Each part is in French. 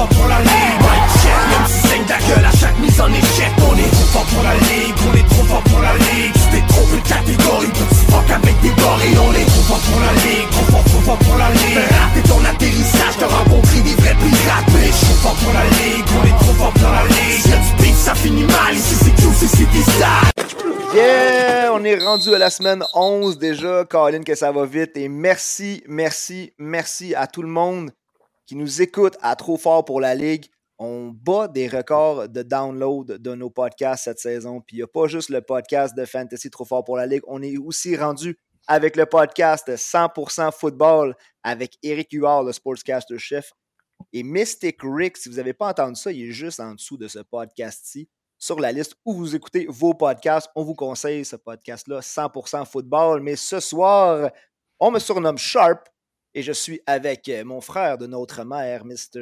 fort pour la ligue Mike check, même si saigne ta gueule à chaque mise en échec On est trop fort pour la ligue, on est trop fort pour la ligue Tu t'es trompé de catégorie, petit fuck avec des gorilles On est trop fort pour la ligue, trop fort, trop fort pour la ligue Raté ton atterrissage, t'as rencontré des vrais pirates Mais je suis fort pour la ligue, on est trop fort pour la ligue Y'a du beef, ça finit mal, ici c'est QC, c'est des Yeah! On est rendu à la semaine 11 déjà. Colin, que ça va vite. Et merci, merci, merci à tout le monde qui nous écoute à Trop Fort pour la Ligue. On bat des records de download de nos podcasts cette saison. Puis il n'y a pas juste le podcast de Fantasy Trop Fort pour la Ligue. On est aussi rendu avec le podcast 100% football avec Eric Huard, le sportscaster chef. Et Mystic Rick, si vous n'avez pas entendu ça, il est juste en dessous de ce podcast-ci sur la liste où vous écoutez vos podcasts. On vous conseille ce podcast-là, 100% football. Mais ce soir, on me surnomme Sharp et je suis avec euh, mon frère de notre mère, Mr.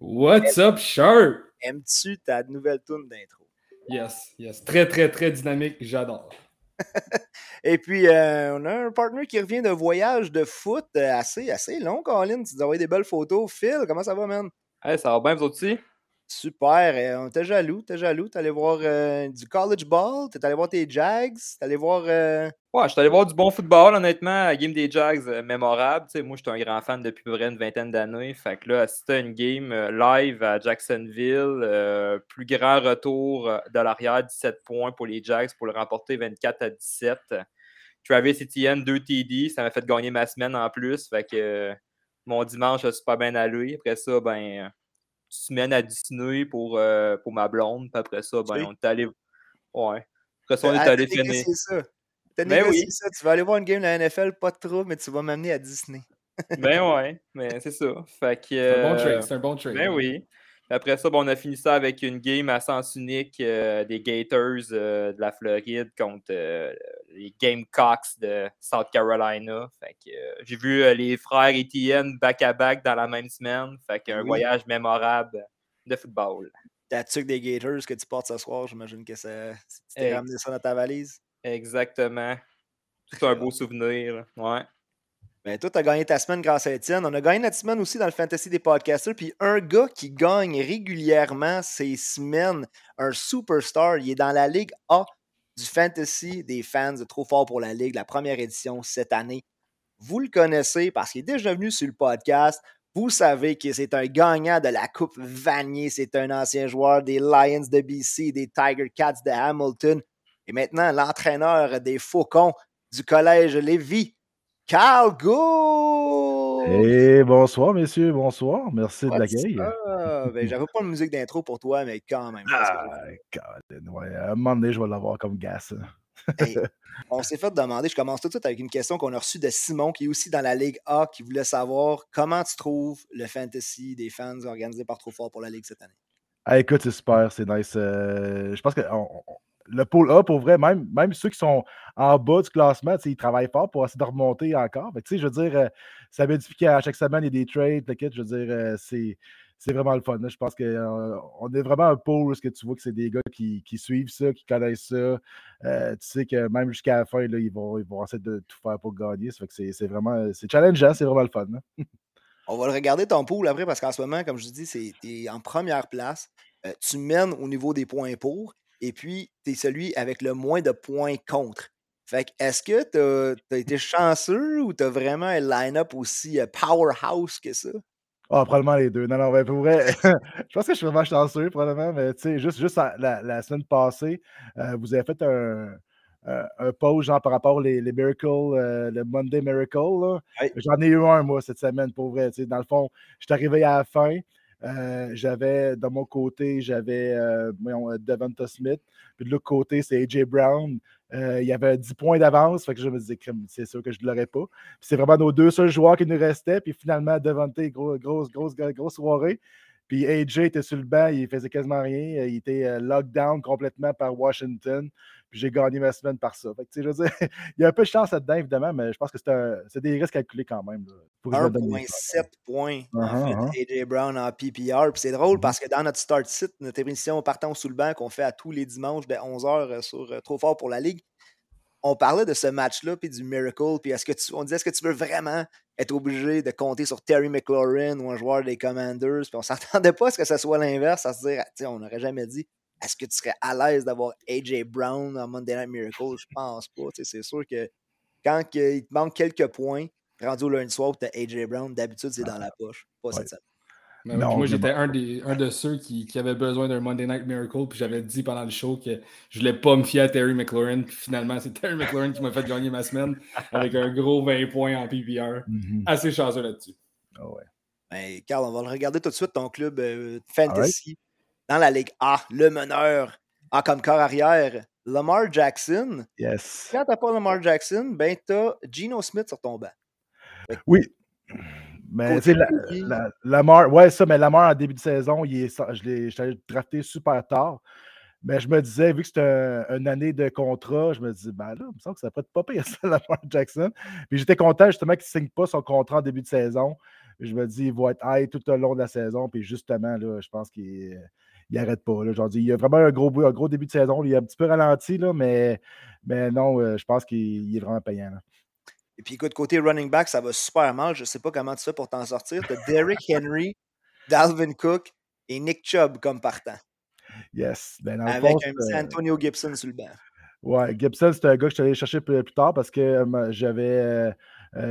What's up, Sharp? Aimes-tu ta nouvelle tune d'intro? Yes, yes. Très, très, très dynamique. J'adore. Et puis, euh, on a un partner qui revient de voyage de foot euh, assez, assez long, Colin. Tu nous as envoyé des belles photos. Phil, comment ça va, man? Hey, ça va bien, vous aussi? Super. Euh, on était jaloux, t'es jaloux. T'es allé voir du college ball, t'es allé voir tes Jags, t'es allé voir. Ouais, je suis allé voir du bon football, honnêtement. Game des Jags, mémorable. sais, moi, je suis un grand fan depuis une vingtaine d'années. Fait que là, assister une game live à Jacksonville, plus grand retour de l'arrière, 17 points pour les Jags pour le remporter 24 à 17. Travis Etienne, 2 TD, ça m'a fait gagner ma semaine en plus. Fait que mon dimanche a super bien allé. Après ça, ben, semaine à Disney pour, euh, pour ma blonde. Puis après ça, ben, on est allé. Ouais. Après ça, on est allé finir. ça. Ben oui. ça. Tu vas aller voir une game de la NFL, pas de trop, mais tu vas m'amener à Disney. ben ouais, mais c'est ça. Fait que, c'est un bon trade, c'est un bon trade. Ben oui. Après ça, on a fini ça avec une game à sens unique euh, des Gators euh, de la Floride contre euh, les Gamecocks de South Carolina. Fait que j'ai vu les frères Etienne back-à-back dans la même semaine. Fait qu'un voyage mémorable de football. Ta tuque des Gators que tu portes ce soir, j'imagine que ça, tu t'es ramené ça dans ta valise. Exactement. C'est un beau souvenir. Ouais. Ben, toi, tu as gagné ta semaine grâce à Étienne. On a gagné notre semaine aussi dans le Fantasy des podcasters. Puis un gars qui gagne régulièrement ses semaines, un superstar, il est dans la Ligue A du Fantasy des fans de Trop Fort pour la Ligue, la première édition cette année. Vous le connaissez parce qu'il est déjà venu sur le podcast. Vous savez que c'est un gagnant de la Coupe Vanier. C'est un ancien joueur des Lions de BC, des Tiger Cats de Hamilton. Et maintenant, l'entraîneur des Faucons du Collège Lévis. Carl Go! Et bonsoir, messieurs, bonsoir. Merci de l'accueil. Ben, J'avais pas de musique d'intro pour toi, mais quand même. Ah, ouais. À un moment donné, je vais l'avoir comme gars. on s'est fait demander, je commence tout de suite avec une question qu'on a reçue de Simon, qui est aussi dans la Ligue A, qui voulait savoir comment tu trouves le fantasy des fans organisé par Trop Fort pour la Ligue cette année? Ah, écoute, c'est super, c'est nice. Euh, je pense que le pôle A, pour vrai, même, même ceux qui sont en bas du classement, ils travaillent fort pour essayer de remonter encore. je veux dire, euh, ça dire qu'à chaque semaine, il y a des trades, je veux dire, euh, c'est. C'est vraiment le fun. Je pense qu'on euh, est vraiment un pôle où que tu vois que c'est des gars qui, suivent ça, qui connaissent ça. tu sais que même jusqu'à la fin, là, ils, vont, ils vont essayer de tout faire pour gagner. Fait que c'est vraiment c'est challengeant, c'est vraiment le fun. On va le regarder ton pool après parce qu'en ce moment, comme je dis, c'est en première place. tu mènes au niveau des points pour et puis tu es celui avec le moins de points contre. Fait que est-ce que tu as, été chanceux ou tu as vraiment un line-up aussi euh, powerhouse que ça? Ah, probablement les deux. Non, non, ben, pour vrai, je pense que je suis vraiment chanceux, probablement, mais tu sais, juste, juste la, semaine passée, euh, vous avez fait un, un, pause genre par rapport aux les, Miracles, euh, le Monday Miracle. J'en ai eu un, moi, cette semaine, pour vrai. Dans le fond, je suis arrivé à la fin. Euh, j'avais, de mon côté, j'avais euh, Devonta Smith. Puis de l'autre côté, c'est AJ Brown. Euh, il y avait 10 points d'avance. Fait que je me disais, c'est sûr que je ne l'aurais pas. c'est vraiment nos deux seuls joueurs qui nous restaient. Puis finalement, Devonta, grosse, grosse, grosse, grosse soirée. Puis AJ était sur le banc, il faisait quasiment rien. Il était lockdown complètement par Washington j'ai gagné ma semaine par ça. Fait je veux dire, il y a un peu de chance là-dedans, évidemment, mais je pense que c'est des risques calculés quand même. 1,7 points, en uh-huh, fait, uh-huh. AJ Brown en PPR. Puis c'est drôle mm-hmm. parce que dans notre start site, notre émission Partons sous le banc qu'on fait à tous les dimanches de 11h euh, sur euh, Trop fort pour la Ligue, on parlait de ce match-là, puis du Miracle, puis est-ce que tu, on disait, est-ce que tu veux vraiment être obligé de compter sur Terry McLaurin ou un joueur des Commanders, puis on s'attendait pas à ce que ce soit l'inverse, à se dire, on n'aurait jamais dit, est-ce que tu serais à l'aise d'avoir AJ Brown en Monday Night Miracle? Je pense pas. C'est sûr que quand il te manque quelques points, rendu au lundi soir, tu as AJ Brown, d'habitude, c'est dans la poche. Pas cette semaine moi, j'étais un, un de ceux qui, qui avait besoin d'un Monday Night Miracle, puis j'avais dit pendant le show que je voulais pas me fier à Terry McLaurin, puis finalement, c'est Terry McLaurin qui m'a fait gagner ma semaine avec un gros 20 points en PPR. Mm-hmm. Assez chanceux là-dessus. Oh ouais. Ben, Carl, on va le regarder tout de suite, ton club euh, fantasy dans la Ligue A, le meneur en comme corps arrière, Lamar Jackson. Yes. Quand t'as pas Lamar Jackson, ben t'as Geno Smith sur ton banc. Oui, mais tu la, Lamar, ouais, ça, mais Lamar en début de saison, il est, je l'ai drafté super tard. Mais je me disais, vu que c'était une année de contrat, je me dis, ben là, il me semble que ça peut être pas pire, ça, Lamar Jackson. Puis j'étais content justement qu'il ne signe pas son contrat en début de saison. Je me dis, il va être high tout au long de la saison. Puis justement, là, je pense qu'il n'arrête pas. Là, genre, il a vraiment un gros, un gros début de saison. Il a un petit peu ralenti, là, mais, mais non, euh, je pense qu'il est vraiment payant. Et puis écoute, côté running back, ça va super mal. Je ne sais pas comment tu fais pour t'en sortir. Tu as Derrick Henry, Dalvin Cook et Nick Chubb comme partant. Yes. Ben, Avec un petit Antonio Gibson sur le banc. Ouais, Gibson, c'est un gars que je suis allé chercher plus, tard parce que euh, j'avais euh, euh,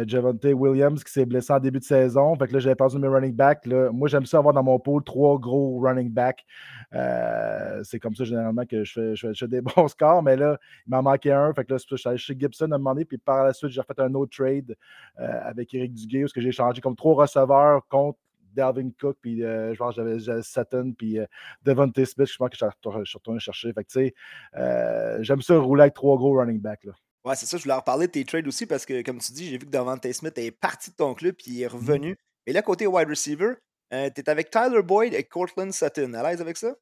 Javante Williams qui s'est blessé en début de saison. Fait que là, j'avais perdu mes running back. Moi, j'aime ça avoir dans mon pool trois gros running backs. c'est comme ça généralement que je fais, des bons scores, mais là, il m'en manquait un. Fait que là, je suis allé chez Gibson à un moment donné, puis par la suite, j'ai refait un autre trade avec Eric Duguay, où j'ai changé comme trois receveurs contre Dalvin Cook, puis euh, je pense que j'avais Sutton, puis euh, Devontae Smith, je pense que je suis retourné chercher. Fait que, euh, j'aime ça rouler avec trois gros running backs. Ouais, c'est ça, je voulais reparler de tes trades aussi parce que, comme tu dis, j'ai vu que Devontae Smith est parti de ton club, puis il est mmh revenu. Et là, côté wide receiver, tu es avec Tyler Boyd et Cortland Sutton. À l'aise avec ça?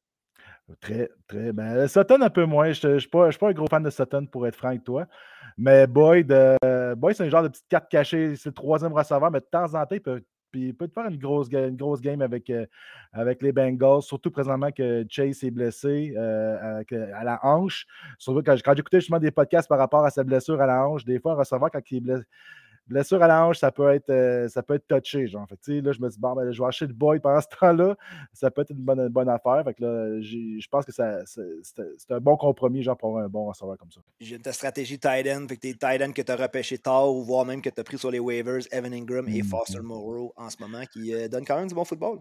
Très, très. Ben, Sutton, un peu moins. Je ne suis, pas, un gros fan de Sutton, pour être franc avec toi. Mais Boyd, Boyd c'est un genre de petite carte cachée. C'est le troisième receveur, mais de temps en temps, il peut puis il peut te faire une grosse, une grosse game avec, euh, avec les Bengals, surtout présentement que Chase est blessé euh, à, la hanche. Surtout quand, quand j'écoutais justement des podcasts par rapport à sa blessure à la hanche, des fois, un receveur, quand il est blessé, blessure à la hanche, ça peut être, euh, ça peut être touché. Genre. Fait là, je me dis, bon, ben, je vais acheter le boy pendant ce temps-là. Ça peut être une bonne, bonne affaire. Fait que là, je pense que c'est un bon compromis genre, pour avoir un bon receveur comme ça. J'ai ta stratégie tight end. Fait que tes tight end que tu as repêché tard ou voire même que tu as pris sur les waivers, Evan Ingram et Foster mm-hmm. Moreau en ce moment, qui euh, donnent quand même du bon football.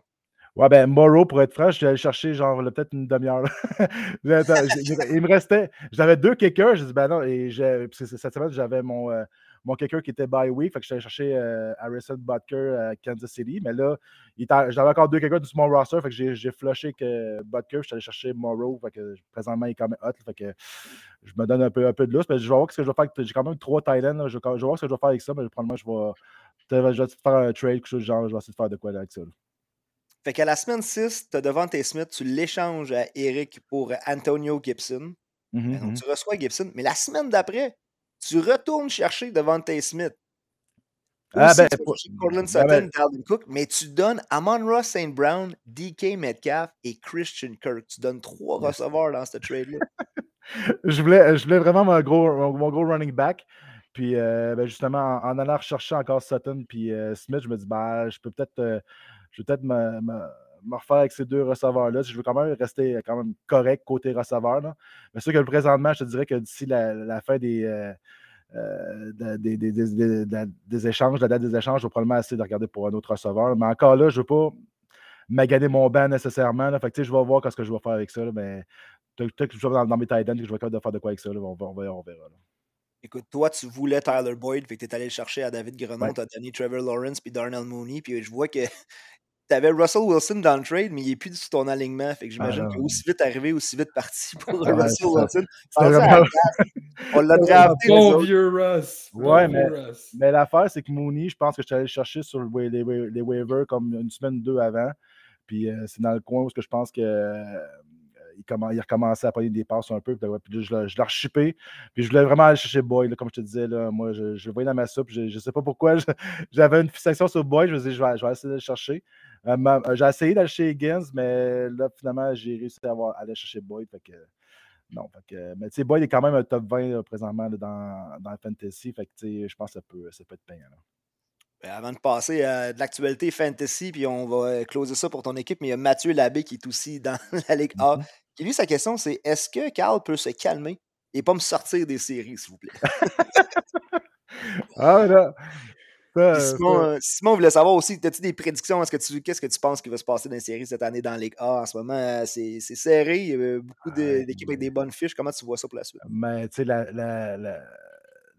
Ouais, ben, Morrow, pour être franc, je suis allé chercher genre peut-être une demi-heure. il me restait. J'avais deux kickers. Je dis, ben non, et cette semaine, j'avais mon, euh, mon kicker qui était by week. Fait que j'allais chercher euh, Harrison Butker à Kansas City. Mais là, j'avais encore deux kickers sur mon roster. Fait que j'ai flushé que Butker. Je suis allé chercher Morrow. Fait que présentement, il est quand même hot. Fait que je me donne un peu, un peu de lousse. Mais je vais voir ce que je vais faire. J'ai quand même trois Thailand. Je, vais voir ce que je vais faire avec ça. Mais probablement, je vais, je vais faire un trade, quelque chose genre. Je vais essayer de faire de quoi avec ça. Fait qu'à la semaine 6, tu as devant tes Smith, tu l'échanges à Eric pour Antonio Gibson. Mm-hmm, donc, mm-hmm. tu reçois Gibson. Mais la semaine d'après, tu retournes chercher Devante Smith. Ah, ben, Cortland ben, Sutton, Cook, mais tu donnes Amon Ross St. Brown, DK Metcalf et Christian Kirk. Tu donnes trois receveurs dans cette trade-là. je, voulais, je voulais vraiment mon gros, mon, gros running back. Puis euh, ben justement, en, allant rechercher encore Sutton puis euh, Smith, je me dis, bah, je peux peut-être euh, je vais peut-être me, refaire avec ces deux receveurs-là. Je veux quand même rester quand même correct côté receveur. Là. Mais sûr que présentement, je te dirais que d'ici la, fin des, euh, euh, des, des, échanges, la date des échanges, je vais probablement essayer de regarder pour un autre receveur. Mais encore là, je ne veux pas maganer mon banc nécessairement. Là. Fait que, je vais voir ce que je vais faire avec ça. mais peut-être que je vais dans, dans mes tight que je vais de faire de quoi avec ça. On, on, verra. Écoute, toi, tu voulais Tyler Boyd, que tu es allé le chercher à David Grenon, tu as donné Trevor Lawrence puis Darnell Mooney, puis je vois que tu avais Russell Wilson dans le trade, mais il n'est plus sur ton alignement. Fait que ah j'imagine qu'il est aussi vite arrivé, aussi vite parti pour Russell Wilson. On l'a drafté. Bon vieux Russ. Ouais, mais, mais l'affaire, c'est que Mooney, je pense que je suis allé le chercher sur les, les, waivers comme une semaine ou deux avant. Puis euh, c'est dans le coin où je pense que. Euh, il, recommencé à prendre des passes un peu. Puis, je, l'ai rechippé. Puis je voulais vraiment aller chercher Boyd, comme je te disais. Là, moi, je, je le voyais dans ma soupe. Je ne sais pas pourquoi. J'avais une fixation sur Boyd. Je me disais, je vais, je vais essayer de le chercher. Euh, euh, j'ai essayé d'aller chez Higgins, mais là, finalement, j'ai réussi à, avoir, aller chercher Boyd. Fait que, non. mais tu sais, Boyd est quand même un top 20 présentement dans, fantasy. Fait que je pense que ça peut, ça peut être payant. Ben, avant de passer à de l'actualité fantasy, puis on va euh, closer ça pour ton équipe, mais il y a Mathieu Labbé qui est aussi dans la Ligue A. Mm-hmm. Qui lui, sa question, c'est est-ce que Carl peut se calmer et pas me sortir des séries, s'il vous plaît? ah, là. Euh, Simon, voulait savoir aussi, as-tu des prédictions? que qu'est-ce que tu penses qui va se passer dans les séries cette année dans la Ligue A? En ce moment, euh, c'est, serré. Il y a beaucoup d'équipes avec des bonnes fiches. Comment tu vois ça pour la suite? Mais tu sais, la,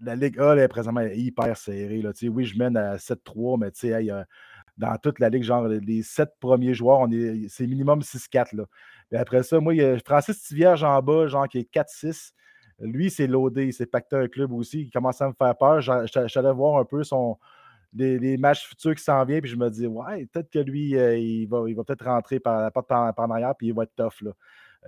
la Ligue A est présentement hyper serrée. Là. Oui, je mène à 7-3, mais euh, dans toute la Ligue, genre les 7 premiers joueurs, c'est minimum 6-4. Après ça, moi, il y a Francis Tivierge en bas, genre qui est 4-6. Lui, c'est loadé, c'est pacté un club aussi. Il commence à me faire peur. J'allais voir un peu son, les, matchs futurs qui s'en viennent, puis je me dis, ouais, peut-être que lui, euh, il va, il va peut-être rentrer par la porte par, par, en arrière, puis il va être tough. Là.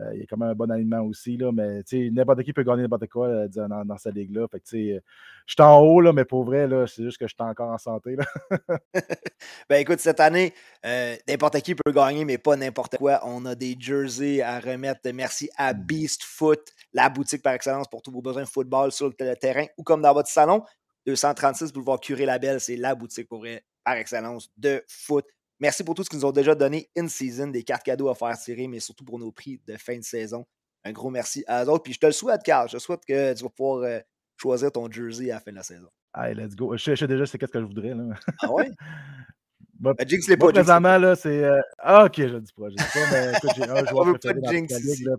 Euh, il y a quand même un bon alignement aussi, là, mais n'importe qui peut gagner n'importe quoi euh, dans, dans, cette ligue-là. Fait je suis en haut, là, mais pour vrai, c'est juste que je suis encore en santé. ben écoute, cette année, euh, n'importe qui peut gagner, mais pas n'importe quoi. On a des jerseys à remettre. Merci à mmh. Beast Foot, la boutique par excellence pour tous vos besoins de football sur le terrain ou comme dans votre salon. 236 Boulevard Curé Labelle, c'est la boutique pour, par excellence de foot. Merci pour tout ce qu'ils nous ont déjà donné in-season, des cartes cadeaux à faire tirer, mais surtout pour nos prix de fin de saison. Un gros merci à eux autres. Puis je te le souhaite, Carl. Je souhaite que tu vas pouvoir euh, choisir ton jersey à la fin de la saison. Allez, let's go. Je sais déjà c'est qu'est-ce que je voudrais. Là. Ah ouais? bah, Jinx l'est pas. présentement, là, c'est. Euh, ah, ok, je ne dis pas. Je dis pas, mais écoute, j'ai un joueur préféré dans Jinx la ligue, là,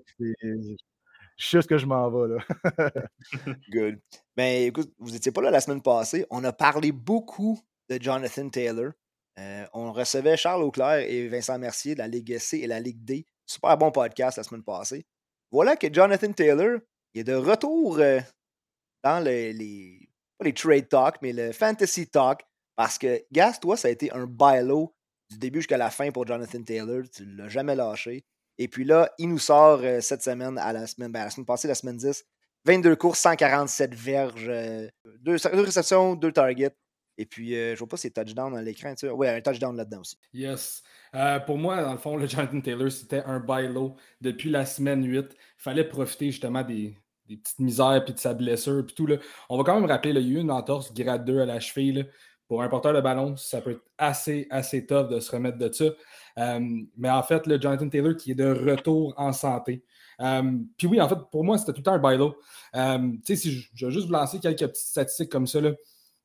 je sais ce que je m'en vais, là. Good. Ben, écoute, vous n'étiez pas là la semaine passée. On a parlé beaucoup de Jonathan Taylor. Euh, on recevait Charles Auclair et Vincent Mercier de la Ligue C et la Ligue D. Super bon podcast la semaine passée. Voilà que Jonathan Taylor est de retour euh, dans les, trade talk, mais le fantasy talk. Parce que, Gas, toi, ça a été un bailo du début jusqu'à la fin pour Jonathan Taylor. Tu ne l'as jamais lâché. Et puis là, il nous sort euh, cette semaine, à la semaine, ben, la semaine passée, la semaine 10, 22 courses, 147 verges, 2 réceptions, 2 targets. Et puis, euh, je vois pas si c'est touchdown dans l'écran. Tu Oui, un touchdown là-dedans aussi. Yes. Euh, pour moi, dans le fond, le Jonathan Taylor, c'était un buy low depuis la semaine 8. Il fallait profiter justement des, petites misères puis de sa blessure. Puis tout, là. On va quand même rappeler, là, il y a eu une entorse grade 2 à la cheville. Pour un porteur de ballon, ça peut être assez, assez tough de se remettre de ça. Euh, mais en fait, le Jonathan Taylor qui est de retour en santé. puis oui, en fait, pour moi, c'était tout le temps un buy low. tu sais, si je, je, vais juste vous lancer quelques petites statistiques comme ça. Là.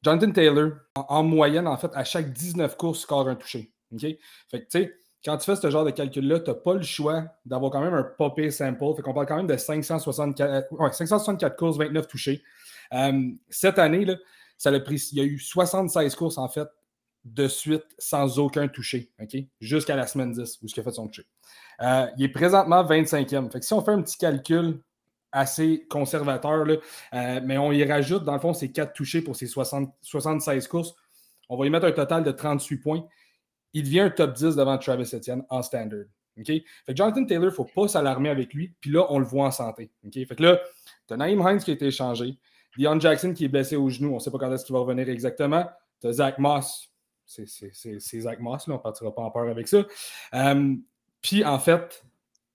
Jonathan Taylor, en, moyenne, en fait, à chaque 19 courses, score un touché. OK? Fait que, tu sais, quand tu fais ce genre de calcul-là, tu n'as pas le choix d'avoir quand même un popé sample. Fait qu'on parle quand même de 564, 564 courses, 29 touchés. Euh, cette année, là, ça pris, il y a eu 76 courses, en fait, de suite, sans aucun touché. OK? Jusqu'à la semaine 10, où il a fait son touché. Euh, il est présentement 25e. Fait que si on fait un petit calcul assez conservateur, euh, mais on y rajoute, dans le fond, ces quatre touchés pour ces 76 courses. On va y mettre un total de 38 points. Il devient un top 10 devant Travis Etienne en standard. Fait que Jonathan Taylor, il ne faut pas s'alarmer avec lui. Puis là, on le voit en santé. Fait que là, tu as Naïm Hines qui a été échangé. Dion Jackson qui est blessé au genou. On ne sait pas quand est-ce qu'il va revenir exactement. Tu as Zach Moss. C'est Zach Moss, là. on ne partira pas en peur avec ça. Euh, puis en fait,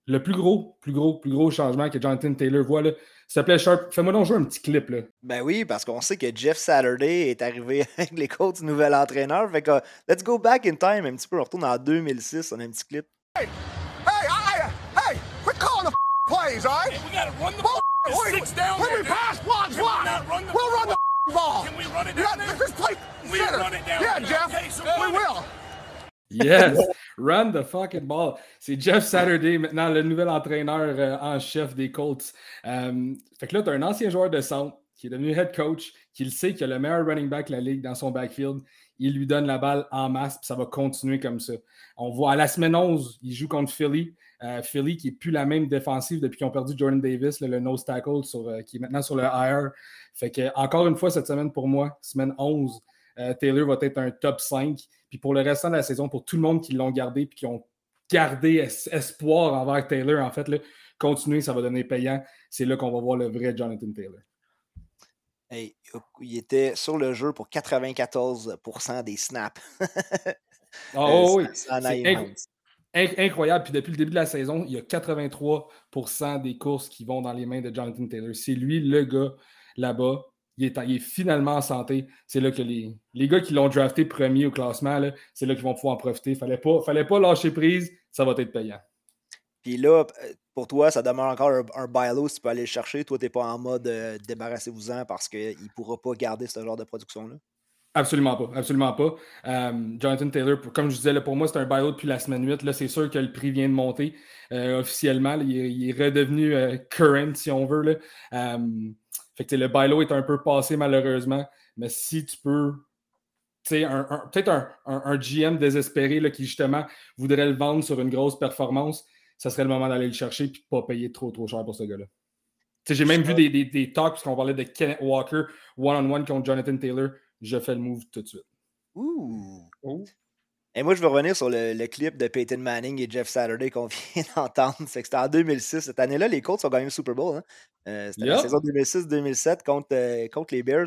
le plus gros, plus gros, plus gros changement que Jonathan Taylor voit, là, s'il te plaît, Sharp, fais-moi donc jouer un petit clip. Là. Ben oui, parce qu'on sait que Jeff Saturday est arrivé avec les coachs du nouvel entraîneur. Fait que, let's go back in time un petit peu. On retourne en 2006. On a un petit clip. Hey, hey, I, hey, quit calling the plays, all right? Hey, we gotta run the ball. Six down When we pass, block, block. We'll run the ball. Can we run it down there? Just play center. Yeah, Jeff, we will. Yes, run the fucking ball. C'est Jeff Saturday, maintenant le nouvel entraîneur euh, en chef des Colts. Euh, fait que là, tu as un ancien joueur de centre qui est devenu head coach, qui le sait qu'il a le meilleur running back de la ligue dans son backfield. Il lui donne la balle en masse, puis ça va continuer comme ça. On voit à la semaine 11, il joue contre Philly. Euh, Philly qui n'est plus la même défensive depuis qu'ils ont perdu Jordan Davis, le, nose tackle, qui est maintenant sur le IR. Fait que, encore une fois, cette semaine pour moi, semaine 11, Taylor va être un top 5. Puis pour le restant de la saison, pour tout le monde qui l'ont gardé puis qui ont gardé espoir envers Taylor, en fait, là, continuer, ça va donner payant. C'est là qu'on va voir le vrai Jonathan Taylor. il était sur le jeu pour 94% des snaps. oh, oui. incroyable. Puis depuis le début de la saison, il y a 83% des courses qui vont dans les mains de Jonathan Taylor. C'est lui le gars là-bas. Il est, finalement en santé. C'est là que les, les gars qui l'ont drafté premier au classement, c'est là qu'ils vont pouvoir en profiter. Il ne fallait pas, fallait pas lâcher prise. Ça va être payant. Puis là, pour toi, ça demeure encore un, un buy low si tu peux aller le chercher. Toi, tu n'es pas en mode euh, débarrassez-vous-en parce qu'il ne pourra pas garder ce genre de production-là? Absolument pas, absolument pas. Euh, Jonathan Taylor, comme je disais, pour moi, c'est un buyout depuis la semaine 8. Là, c'est sûr que le prix vient de monter euh, officiellement. il, est, redevenu euh, current, si on veut. Là. Fait que le buy est un peu passé, malheureusement. Mais si tu peux peut-être un, un, GM désespéré là, qui justement voudrait le vendre sur une grosse performance, ça serait le moment d'aller le chercher et de ne pas payer trop trop cher pour ce gars-là. J'ai même vu des, des, des talks, parce qu'on parlait de Kenneth Walker one-on-one contre Jonathan Taylor je fais le move tout de suite. Ouh! Et moi, je veux revenir sur le, clip de Peyton Manning et Jeff Saturday qu'on vient d'entendre. C'est que c'était en 2006. Cette année-là, les Colts ont gagné le Super Bowl. Hein? Euh, c'était la saison 2006-2007 contre, euh, contre les Bears.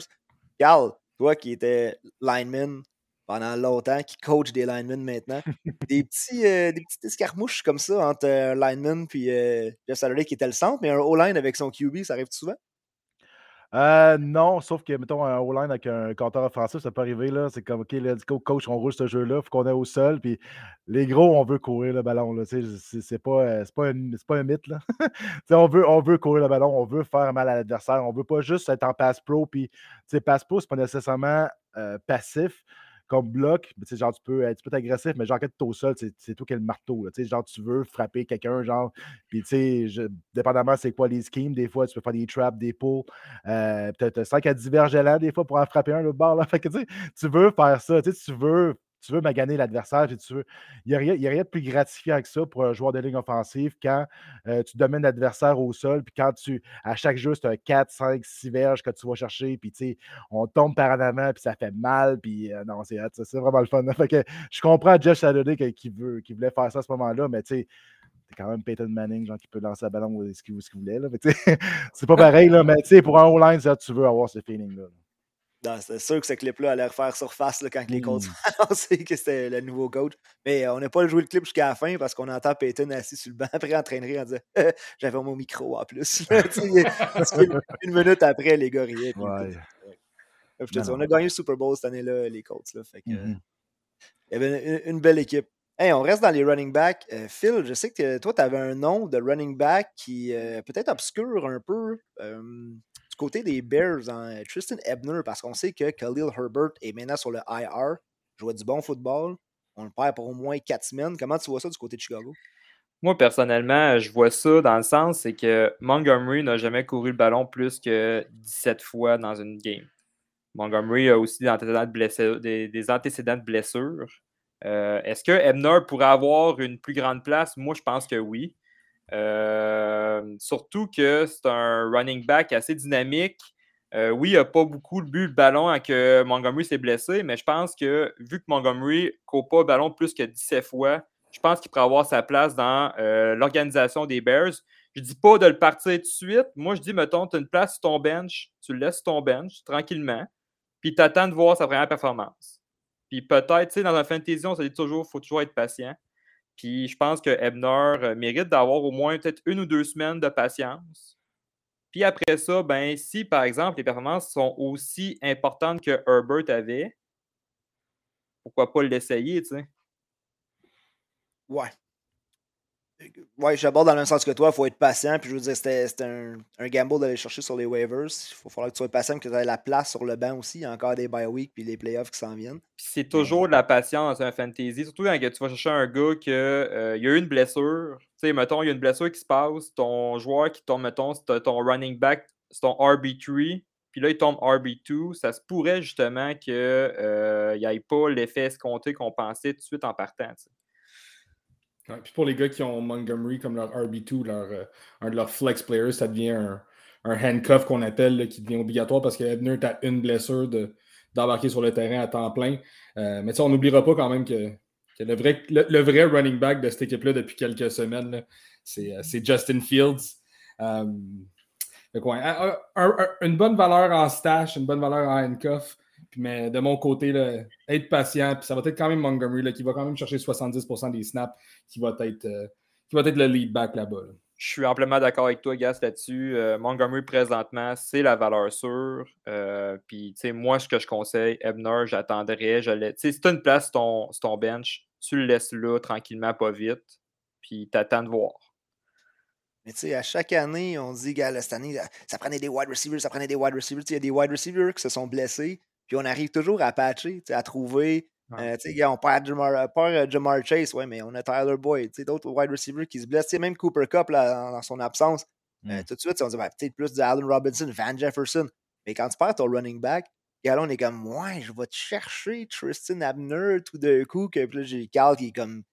Carl, toi qui étais lineman pendant longtemps, qui coach des linemen maintenant, des, petits, euh, des petites escarmouches comme ça entre un lineman et Jeff Saturday qui était le centre, mais un O-line avec son QB, ça arrive souvent? Euh, non, sauf que, mettons, un O-line avec un compteur offensif, ça peut arriver. là. C'est comme, OK, let's go, coach, on roule ce jeu-là, il faut qu'on est au sol. Puis les gros, on veut courir le ballon. Là, c'est, pas, euh, c'est, pas un, pas un mythe. Là. on, veut, on veut courir le ballon, on veut faire mal à l'adversaire. On veut pas juste être en pass pro. Puis, pass pro, c'est pas nécessairement euh, passif comme bloc, genre, tu peux être agressif, mais genre, quand tu es au sol, c'est toi qui es le marteau. genre, tu veux frapper quelqu'un, genre, puis tu sais, dépendamment c'est quoi les schemes, des fois, tu peux faire des traps, des pulls. Euh, peut-être 5 à 10 verges des fois pour en frapper un, l'autre bord. Là. Fait que tu veux faire ça, tu veux tu veux maganer l'adversaire, tu veux. Il n'y a, rien, a rien de plus gratifiant que ça pour un joueur de ligne offensive quand euh, tu domines l'adversaire au sol, puis quand tu, à chaque jeu, c'est un 4, 5, 6 verges que tu vas chercher, puis tu sais, on tombe par en avant, puis ça fait mal, puis euh, non, c'est c'est vraiment le fun. Fait que je comprends Jeff Saturday qui, veut, qui voulait faire ça à ce moment-là, mais tu sais, c'est quand même Peyton Manning, genre, qui peut lancer la ballon ce qu'il voulait, là. c'est pas pareil, là, mais tu sais, pour un O-line, tu veux avoir ce feeling-là. là c'est sûr que ce clip-là allait refaire surface là, quand les coachs mmh. ont annoncé que c'était le nouveau coach. Mais on n'a pas joué le clip jusqu'à la fin parce qu'on entend Peyton assis sur le banc après entraîner en disant J'avais mon micro en plus. une minute après, les gars riaient. on a gagné le Super Bowl cette année-là, les Colts. Là, fait que, mmh Il y avait une, belle équipe. Hey, on reste dans les running backs. Euh, Phil, je sais que toi, tu avais un nom de running back qui euh, peut-être obscur un peu côté des Bears, hein, Tristan Ebner, parce qu'on sait que Khalil Herbert est maintenant sur le IR, jouait du bon football. On le perd pour au moins quatre semaines. Comment tu vois ça du côté de Chicago? Moi, personnellement, je vois ça dans le sens, c'est que Montgomery n'a jamais couru le ballon plus que 17 fois dans une game. Montgomery a aussi des antécédents de de blessures. Euh, est-ce que Ebner pourrait avoir une plus grande place? Moi, je pense que oui. Euh, surtout que c'est un running back assez dynamique. Euh, oui, il n'a pas beaucoup le ballon à que Montgomery s'est blessé, mais je pense que vu que Montgomery ne pas le ballon plus que 17 fois, je pense qu'il pourrait avoir sa place dans euh, l'organisation des Bears. Je ne dis pas de le partir tout de suite. Moi, je dis, mettons, tu as une place sur ton bench, tu le laisses sur ton bench tranquillement, puis tu attends de voir sa première performance. Puis peut-être, tu sais, dans un fantasy, on se dit toujours, il faut toujours être patient. Puis je pense que Ebner euh, mérite d'avoir au moins peut-être une ou deux semaines de patience. Puis après ça, ben, si par exemple les performances sont aussi importantes que Herbert avait, pourquoi pas l'essayer, tu sais? Ouais. Ouais, j'aborde dans le même sens que toi, il faut être patient. Puis je veux dire, c'était un, un, gamble d'aller chercher sur les waivers. Il faut falloir que tu sois patient, que tu aies la place sur le banc aussi. Il y a encore des bye week puis les playoffs qui s'en viennent. c'est toujours de la patience dans un fantasy. Surtout quand tu vas chercher un gars qui euh, il a eu une blessure. Tu sais, mettons, il y a une blessure qui se passe. Ton joueur qui tombe, mettons, c'est ton running back, c'est ton RB3. Puis là, il tombe RB2. Ça se pourrait justement qu'il euh, n'y ait pas l'effet escompté qu'on pensait tout de suite en partant puis pour les gars qui ont Montgomery comme leur RB2, leur, euh, un de leurs flex players, ça devient un, handcuff qu'on appelle, qui devient obligatoire parce que Ebner a une blessure d'embarquer sur le terrain à temps plein. Euh, mais on n'oubliera pas quand même que, le, vrai, running back de cette équipe-là depuis quelques semaines, euh, c'est Justin Fields. une bonne valeur en stash, une bonne valeur en handcuff. Mais de mon côté, là, être patient, puis ça va être quand même Montgomery là, qui va quand même chercher 70% des snaps, qui va être, euh, qui va être le lead back là-bas. Je suis amplement d'accord avec toi, Gas, là-dessus. Euh, Montgomery, présentement, c'est la valeur sûre. Euh, puis, tu sais, moi, ce que je conseille, Ebner, j'attendrais. Je tu sais, si tu as une place sur ton, ton bench, tu le laisses là, tranquillement, pas vite. Puis, t'attends de voir. Mais tu sais, à chaque année, on dit, gars, cette année, ça prenait des wide receivers, ça prenait des wide receivers. Il y a des wide receivers qui se sont blessés, puis on arrive toujours à patcher, à trouver. Euh, on perd Jamar, euh, Jamar, Chase, ouais, mais on a Tyler Boyd, d'autres wide receivers qui se blessent. même Cooper Cup, là, dans son absence, euh, mm. tout de suite, on dit, ben, peut-être plus de Allen Robinson, Van Jefferson. Mais quand tu perds ton running back, et là, on est comme, ouais, je vais te chercher Tristan Abner tout d'un coup. Que, puis là, j'ai Carl qui est comme,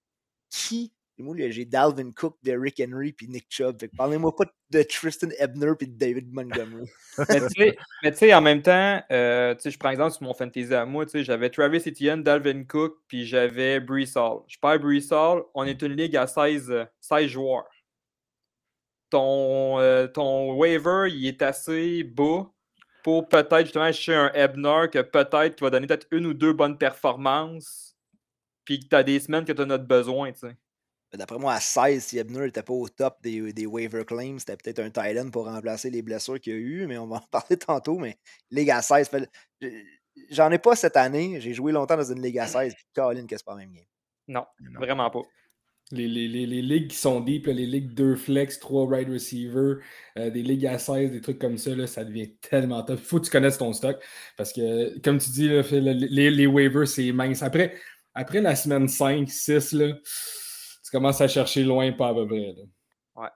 qui moi, j'ai Dalvin Cook, Derrick Henry puis Nick Chubb. Parlez-moi pas de Tristan Ebner puis de David Montgomery. mais tu sais, en même temps, euh, je prends exemple sur mon fantasy à moi, j'avais Travis Etienne, Dalvin Cook, puis j'avais Brees Hall. Je perds Brees Hall, on est une ligue à 16, 16 joueurs. Ton, euh, ton waiver, il est assez bas pour peut-être justement acheter un Ebner que peut-être tu va donner peut-être une ou deux bonnes performances, puis que tu as des semaines que tu as notre besoin, tu sais. D'après moi, à 16, si Ebner n'était pas au top des, des waiver claims, c'était peut-être un Thailand pour remplacer les blessures qu'il y a eu, mais on va en parler tantôt. Mais Ligue à 16, j'en ai pas cette année. J'ai joué longtemps dans une Ligue à 16. Caroline, qu'est-ce pas même game? Non, vraiment pas. Les, les, les, les, ligues qui sont deep, les ligues 2 flex, 3 wide receiver, euh, des ligues à 16, des trucs comme ça, là, ça devient tellement top. Il faut que tu connaisses ton stock parce que, comme tu dis, les, les waivers, c'est mince. Après, après la semaine 5, 6, là, tu commences à chercher loin, pas à peu près. Ouais.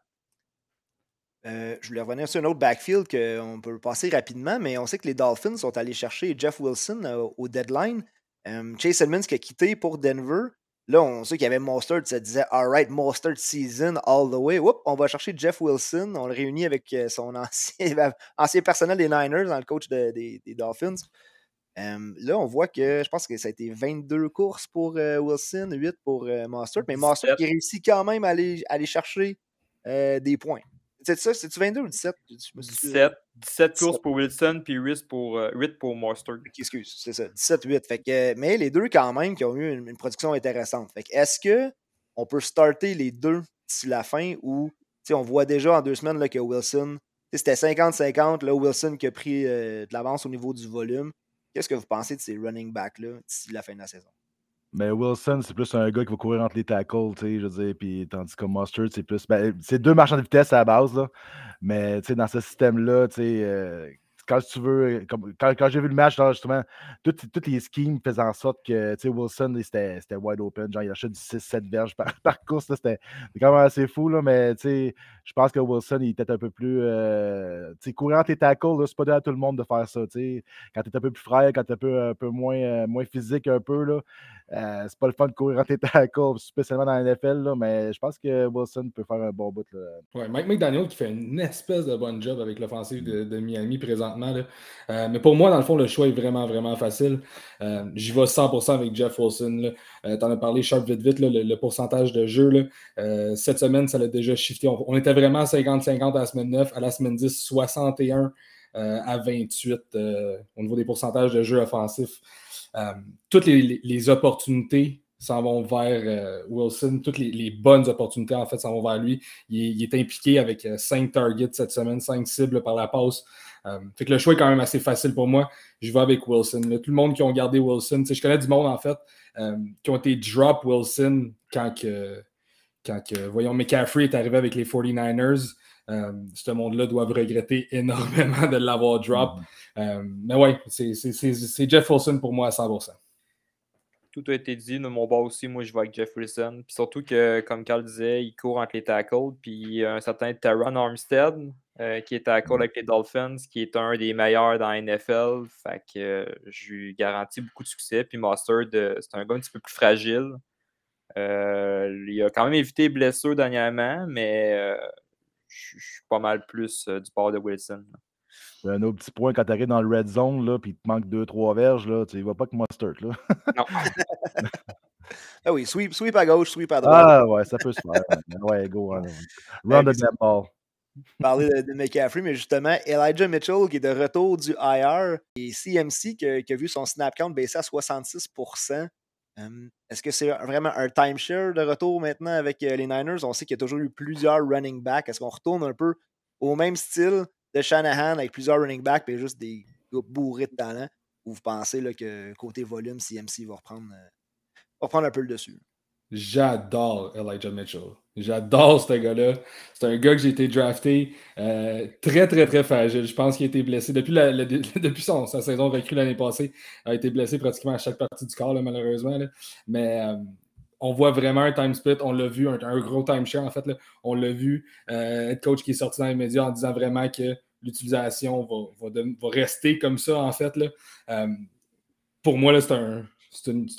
Euh, je voulais revenir sur un autre backfield qu'on peut passer rapidement, mais on sait que les Dolphins sont allés chercher Jeff Wilson euh, au deadline. Euh, Chase Edmonds qui a quitté pour Denver. Là, on sait qu'il y avait Mostert, ça disait Alright, Mostert season all the way. Oups, on va chercher Jeff Wilson. On le réunit avec son ancien, ancien personnel des Niners, dans le coach des Dolphins là, on voit que je pense que ça a été 22 courses pour Wilson, 8 pour Master, mais Master qui réussit quand même à aller, aller chercher des points. C'est ça? C'est-tu 22 ou 17? 17, 17 courses pour Wilson, puis 8 pour, 8 pour Master. Excuse, c'est ça. 17-8. Fait que, mais les deux, quand même, qui ont eu une, production intéressante. Fait que, est-ce qu'on peut starter les deux d'ici la fin ou on voit déjà en deux semaines là, que Wilson, c'était 50-50, là, Wilson qui a pris de l'avance au niveau du volume. Qu'est-ce que vous pensez de ces running backs-là d'ici la fin de la saison? Mais ben, Wilson, c'est plus un gars qui va courir entre les tackles, tu sais, je veux dire, puis tandis que Mustard, c'est plus. Ben, c'est deux marchands de vitesse à la base, là. Mais, tu sais, dans ce système-là, tu sais, euh, quand tu veux, comme, quand, j'ai vu le match, justement, toutes, les schemes faisaient en sorte que Wilson, c'était wide open. Genre, il achète du 6-7 verges par, course. C'était quand même assez fou, mais je pense que Wilson, il était un peu plus. Euh, courant tes tackles, c'est pas donné à tout le monde de faire ça. Quand tu es un peu plus frère, quand tu es un peu, euh, moins physique, un peu, euh, c'est pas le fun de courir entre tes tackles, spécialement dans la NFL, mais je pense que Wilson peut faire un bon bout. Là. Mike McDaniel qui fait une espèce de bon job avec l'offensive de, de, Miami Euh, mais pour moi, dans le fond, le choix est vraiment, vraiment facile. Euh, j'y vais 100% avec Jeff Wilson. Euh, tu en as parlé, Sharp, vite, vite, le, pourcentage de jeu. Là. cette semaine, ça l'a déjà shifté. On, était vraiment 50-50 à la semaine 9. À la semaine 10, 61 à 28 au niveau des pourcentages de jeu offensifs. Euh, toutes les, opportunités s'en vont vers euh, Wilson. Toutes les, bonnes opportunités, en fait, s'en vont vers lui. Il, est impliqué avec 5 euh, targets cette semaine, 5 cibles par la passe. Fait que le choix est quand même assez facile pour moi. Je vais avec Wilson. tout le monde qui ont gardé Wilson, je connais du monde, en fait, qui ont été drop Wilson quand que, quand que, voyons, McCaffrey est arrivé avec les 49ers. Euh, ce monde-là doit regretter énormément de l'avoir drop. Mm. Euh, mais ouais, c'est Jeff Wilson pour moi à 100%. Tout a été dit de mon bas aussi. Moi, je vais avec Jeff Wilson. Puis surtout que, comme Carl disait, il court entre les tackles. Puis un certain Taron Armstead, euh, qui est tackle mm. avec les Dolphins, qui est un des meilleurs dans la NFL. Fait que je lui garantis beaucoup de succès. Puis Mustard, c'est un gars un petit peu plus fragile. il a quand même évité les blessures dernièrement, mais je suis pas mal plus euh, du port de Wilson. Un autre petit point, quand tu arrives dans le red zone, là, puis il te manque 2-3 verges, là, tu ne vas pas que Mustard. Là. non. ah oui, sweep, sweep à gauche, sweep à droite. Ah ouais, ça peut se faire. ouais, go. Run the ball. Parler de, de, McCaffrey, mais justement, Elijah Mitchell qui est de retour du IR et CMC qui, a vu son snap count baisser à 66 Est-ce que c'est vraiment un timeshare de retour maintenant avec les Niners? On sait qu'il y a toujours eu plusieurs running backs. Est-ce qu'on retourne un peu au même style de Shanahan avec plusieurs running backs et juste des gars bourrés de talent? Ou vous pensez là, que côté volume, CMC va reprendre, va reprendre un peu le dessus? J'adore Elijah Mitchell. J'adore ce gars-là. C'est un gars que j'ai été drafté euh, très, très, très fragile. Je pense qu'il a été blessé depuis, la, depuis son, sa saison recrue l'année passée. Il a été blessé pratiquement à chaque partie du corps, malheureusement. Mais euh, on voit vraiment un time split. On l'a vu, un, un, gros time share, en fait. On l'a vu. Euh, coach qui est sorti dans les médias en disant vraiment que l'utilisation va, va, rester comme ça, en fait. Euh, pour moi, c'est un,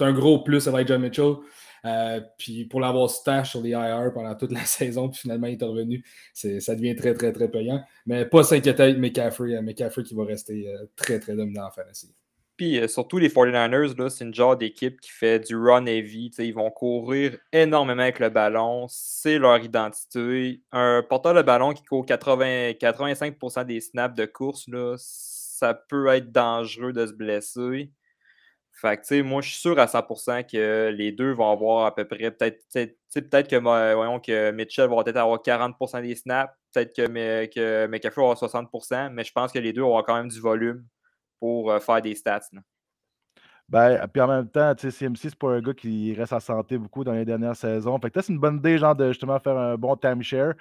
un, gros plus, Elijah Mitchell. Euh, puis pour l'avoir stash sur les IR pendant toute la saison, puis finalement il est revenu, ça devient très, très, très payant. Mais pas s'inquiéter avec McCaffrey, euh, McCaffrey qui va rester euh, très, très dominant en fantasy. Puis surtout les 49ers, c'est une genre d'équipe qui fait du run heavy. Ils vont courir énormément avec le ballon. C'est leur identité. Un porteur de ballon qui court 80, 85% des snaps de course, là, ça peut être dangereux de se blesser. Fait que, moi, je suis sûr à 100% que les deux vont avoir à peu près, peut-être peut-être que, voyons, que Mitchell va peut-être avoir 40% des snaps, peut-être que, que McAfee va avoir 60%, mais je pense que les deux avoir quand même du volume pour euh, faire des stats. Ben, puis en même temps, CMC, c'est pas un gars qui reste en santé beaucoup dans les dernières saisons. Fait que c'est une bonne idée, genre, de justement faire un bon timeshare.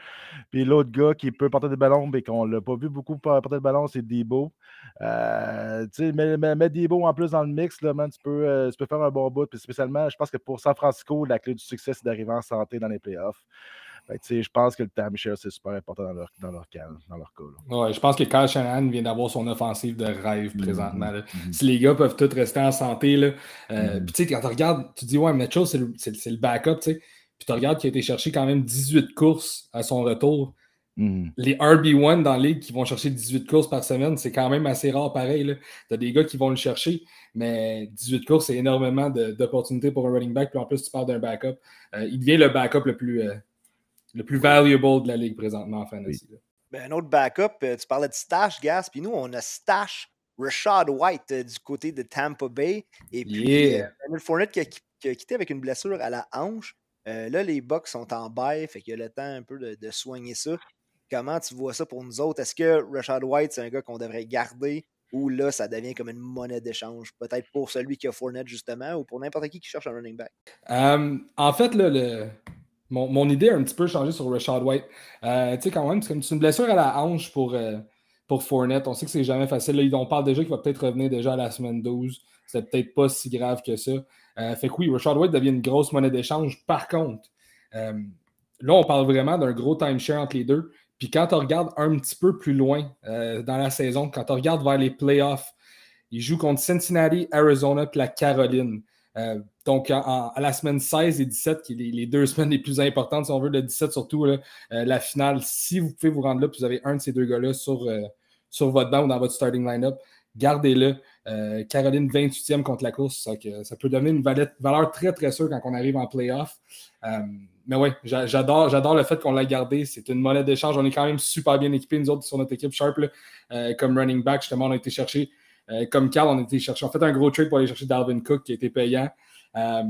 Puis l'autre gars qui peut porter des ballons, mais qu'on l'a pas vu beaucoup porter des ballons, c'est Debo. Euh, tu sais, mets, Debo en plus dans le mix, là, man, tu peux, euh, peux faire un bon bout. Puis spécialement, je pense que pour San Francisco, la clé du succès, c'est d'arriver en santé dans les playoffs je pense que le timeshare, c'est super important dans leur, dans leur cas. Dans leur cas ouais, je pense que Kyle Shanahan vient d'avoir son offensive de rêve mm-hmm. présentement. Mm-hmm. Si les gars peuvent tous rester en santé, là, euh, puis quand tu regardes, tu dis, ouais, Mitchell, c'est le, le, backup, puis tu regardes qu'il a été chercher quand même 18 courses à son retour. Les RB1 dans la ligue qui vont chercher 18 courses par semaine, c'est quand même assez rare pareil. Tu as des gars qui vont le chercher, mais 18 courses, c'est énormément d'opportunités pour un running back. Puis en plus, tu parles d'un backup. Euh, il devient le backup le plus, euh, le plus valuable de la ligue présentement en fantasy. Ben, un autre backup, euh, tu parlais de stash, Gas, puis nous, on a stash Rashad White euh, du côté de Tampa Bay. Et puis, euh, Daniel Fournette qui a, quitté avec une blessure à la hanche. là, les Bucks sont en bail, fait qu'il y a le temps un peu de, soigner ça. Comment tu vois ça pour nous autres? Est-ce que Rashad White, c'est un gars qu'on devrait garder ou là, ça devient comme une monnaie d'échange? Peut-être pour celui qui a Fournette, justement, ou pour n'importe qui qui cherche un running back? en fait, là, le, mon, idée a un petit peu changé sur Rashad White. Euh, tu sais, quand même, c'est une blessure à la hanche pour, euh, pour Fournette. On sait que c'est jamais facile. on parle déjà qu'il va peut-être revenir déjà à la semaine 12. C'est peut-être pas si grave que ça. Euh, fait que oui, Rashad White devient une grosse monnaie d'échange. Par contre, là, on parle vraiment d'un gros timeshare entre les deux. Puis quand on regarde un petit peu plus loin dans la saison, quand on regarde vers les playoffs, il joue contre Cincinnati, Arizona puis la Caroline. Euh, donc, à la semaine 16 et 17, qui est les, deux semaines les plus importantes, si on veut, le 17 surtout, euh, la finale, si vous pouvez vous rendre là, puis vous avez un de ces deux gars-là sur, euh, sur votre banc ou dans votre starting line-up, gardez-le. Caroline 28e contre la course, ça, peut donner une valeur, très, très sûre quand on arrive en playoff. mais oui, j'adore, j'adore le fait qu'on l'a gardé. C'est une monnaie d'échange. On est quand même super bien équipés, nous autres, sur notre équipe Sharp, comme running back. Justement, on a été chercher euh, comme Carl, on a été chercher. On fait un gros trade pour aller chercher Dalvin Cook qui a été payant. Euh,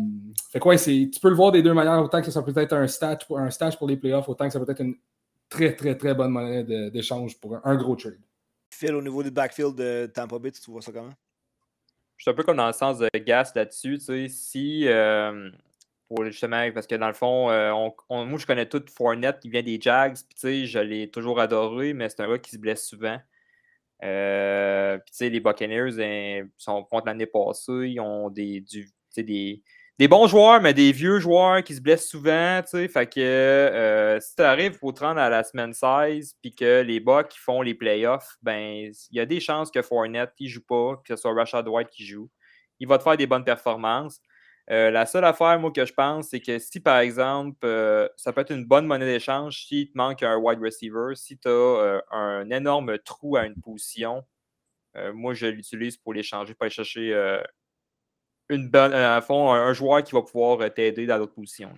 fait quoi, tu peux le voir des deux manières, autant que ça peut être un stage, un stage pour les playoffs, autant que ça peut être une très, très, très bonne monnaie d'échange pour un, gros trade. Phil, au niveau du backfield de Tampa Bay, tu vois ça comment? Je suis un peu comme dans le sens de gas là-dessus. Tu sais, si, euh, pour justement, parce que dans le fond, moi, je connais tout Fournette qui vient des Jags, puis tu sais, je l'ai toujours adoré, mais c'est un gars qui se blesse souvent. Euh, les Buccaneers hein, sont contre l'année passée. Ils ont des, du, des, des, bons joueurs, mais des vieux joueurs qui se blessent souvent. euh, si tu arrives pour te rendre à la semaine 16 puis que les Bucks font les playoffs, ben il y a des chances que Fournette ne joue pas, que ce soit Rashad White qui joue. Il va te faire des bonnes performances. Euh, la seule affaire, moi, que je pense, c'est que si, par exemple, euh, ça peut être une bonne monnaie d'échange si te manque un wide receiver, si tu as euh, un énorme trou à une position, moi, je l'utilise pour l'échanger, pour aller chercher une bonne, à fond, un, joueur qui va pouvoir t'aider dans l'autre position.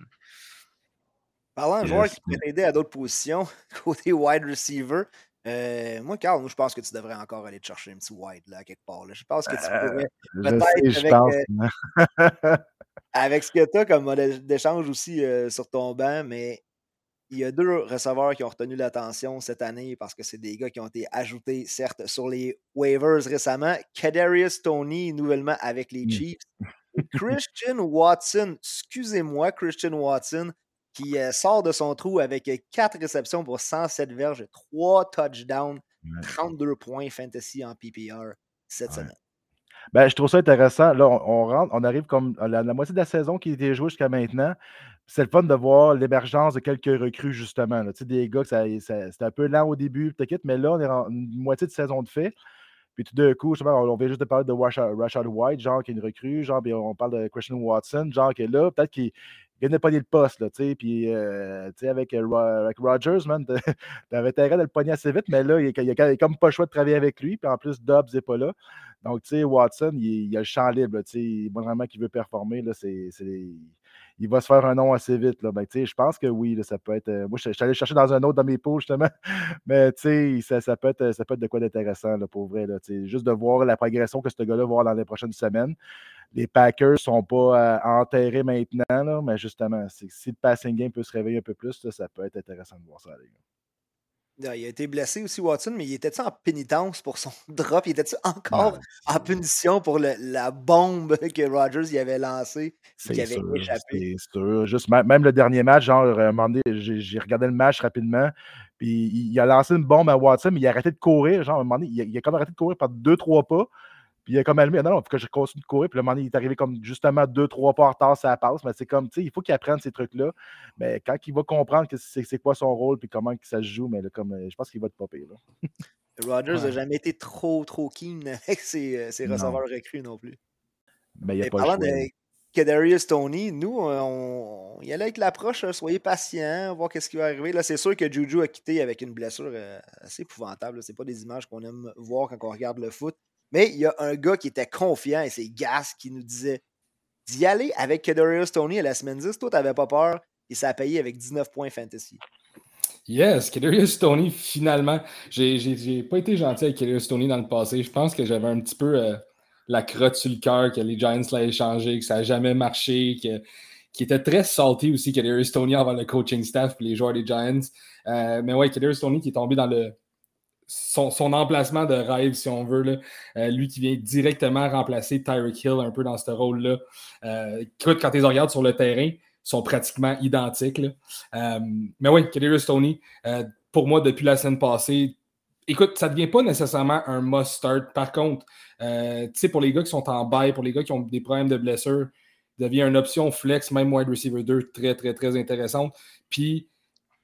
Parlant de joueurs qui pourraient aider à d'autres positions, côté wide receiver, euh, moi, Carl, moi, je pense que tu devrais encore aller te chercher un petit wide là, quelque part. Là. Je pense que tu Euh, pourrais je peut-être sais, je avec, pense. euh, avec ce que tu as comme modèle d'échange aussi euh, sur ton banc, mais il y a deux receveurs qui ont retenu l'attention cette année parce que c'est des gars qui ont été ajoutés, certes, sur les waivers récemment. Kadarius Tony, nouvellement avec les Mm. Chiefs. Christian Watson, excusez-moi, Christian Watson, qui euh, sort de son trou avec 4 réceptions pour 107 verges, 3 touchdowns, Ouais. 32 points fantasy en PPR cette Ouais. semaine. Ben, je trouve ça intéressant. Là, on, rentre, on arrive comme à la, moitié de la saison qui a été jouée jusqu'à maintenant. C'est le fun de voir l'émergence de quelques recrues, justement. Tu sais, des gars que ça, c'était un peu lent au début, peut-être, mais là, on est en une moitié de saison de fait. Puis tout d'un coup, on, on vient juste de parler de Rashad, White, genre qui est une recrue, genre, on parle de Christian Watson, genre qui est là, peut-être qu'il de pogner le poste, là, tu sais, puis, euh, tu sais, avec, euh, Rogers, man, t'a- t'avais intérêt de le pogner assez vite, mais là, il a, comme pas le choix de travailler avec lui, puis en plus, Dobbs n'est pas là. Donc, tu sais, Watson, il, a le champ libre, tu sais, vraiment qu'il veut performer, là, c'est- il va se faire un nom assez vite, là. Ben, je pense que oui, ça peut être, euh, moi, je suis allé chercher dans un autre dans mes pots, justement, mais ça, ça peut être, ça peut être de quoi d'intéressant, pour vrai, là, juste de voir la progression que ce gars-là va avoir dans les prochaines semaines. Les Packers ne sont pas euh, enterrés maintenant, là, mais justement, si le passing game peut se réveiller un peu plus, ça peut être intéressant de voir ça aller. Ah, Il a été blessé aussi, Watson, mais il était-tu en pénitence pour son drop? Il était-tu encore Ouais, en punition pour le- la bombe que Rogers y avait lancée qui avait sûr, échappé? c'est sûr. Juste, même, même le dernier match, genre, à un moment donné, j'ai regardé le match rapidement, puis il, il a lancé une bombe à Watson, mais il a arrêté de courir. Genre, à un moment donné, il a, il a comme arrêté de courir par deux, trois pas, puis il a comme allumé. Non, non, faut que je continue de courir. Puis le moment il est arrivé comme justement deux, trois pas en retard, ça passe. Mais c'est comme, tu sais, il faut qu'il apprenne ces trucs-là. Mais quand il va comprendre que c'est c'est quoi son rôle, puis comment ça se joue, mais là, comme, euh, je pense qu'il va être popé. Là. Rogers n'a Ouais. jamais été trop, trop keen avec ses, euh, ses receveurs recrues non plus. Mais il n'y a Et pas parlant de Kadarius Tony, nous, euh, on, on y allait avec l'approche, euh, soyez patients, voir qu'est-ce qui va arriver. Là, c'est sûr que Juju a quitté avec une blessure euh, assez épouvantable. Ce pas des images qu'on aime voir quand on regarde le foot. Mais il y a un gars qui était confiant et c'est Gas qui nous disait d'y aller avec Kadarius Tony à la semaine 10. Toi, t'avais pas peur et ça a payé avec 19 points fantasy. Yes, Kadarius Tony, finalement. J'ai pas été gentil avec Kadarius Tony dans le passé. Je pense que j'avais un petit peu euh, la crotte sur le cœur, que les Giants l'avaient échangé, que ça n'a jamais marché, que, qui était très salty aussi, Kadarius Tony, envers le coaching staff et les joueurs des Giants. Euh, mais ouais, Kadarius Tony qui est tombé dans le son, emplacement de rêve, si on veut. Là. Euh, lui qui vient directement remplacer Tyreek Hill un peu dans ce rôle-là. Euh, quand tu les sur le terrain, sont pratiquement identiques. Euh, mais oui, Kadarius Tony, pour moi, depuis la semaine passée, écoute, ça ne devient pas nécessairement un must-start. Par contre, pour les gars qui sont en bail, pour les gars qui ont des problèmes de blessure, devient une option flex, même wide receiver 2, très, très, très intéressante. Puis,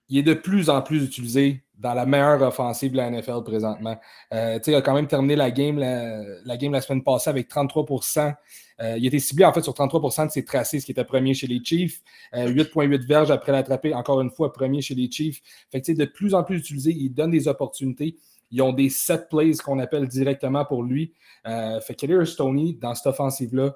il est de plus en plus utilisé dans la meilleure offensive de la NFL présentement. Euh, il a quand même terminé la game la, la semaine passée avec 33% euh, Il été ciblé en fait sur 33% de ses tracés, ce qui était premier chez les Chiefs. Euh, 8,8 verges après l'attraper, encore une fois, premier chez les Chiefs. Fait que, de plus en plus utilisé, il donne des opportunités. Ils ont des set plays qu'on appelle directement pour lui. Euh, fait que Tony, dans cette offensive-là,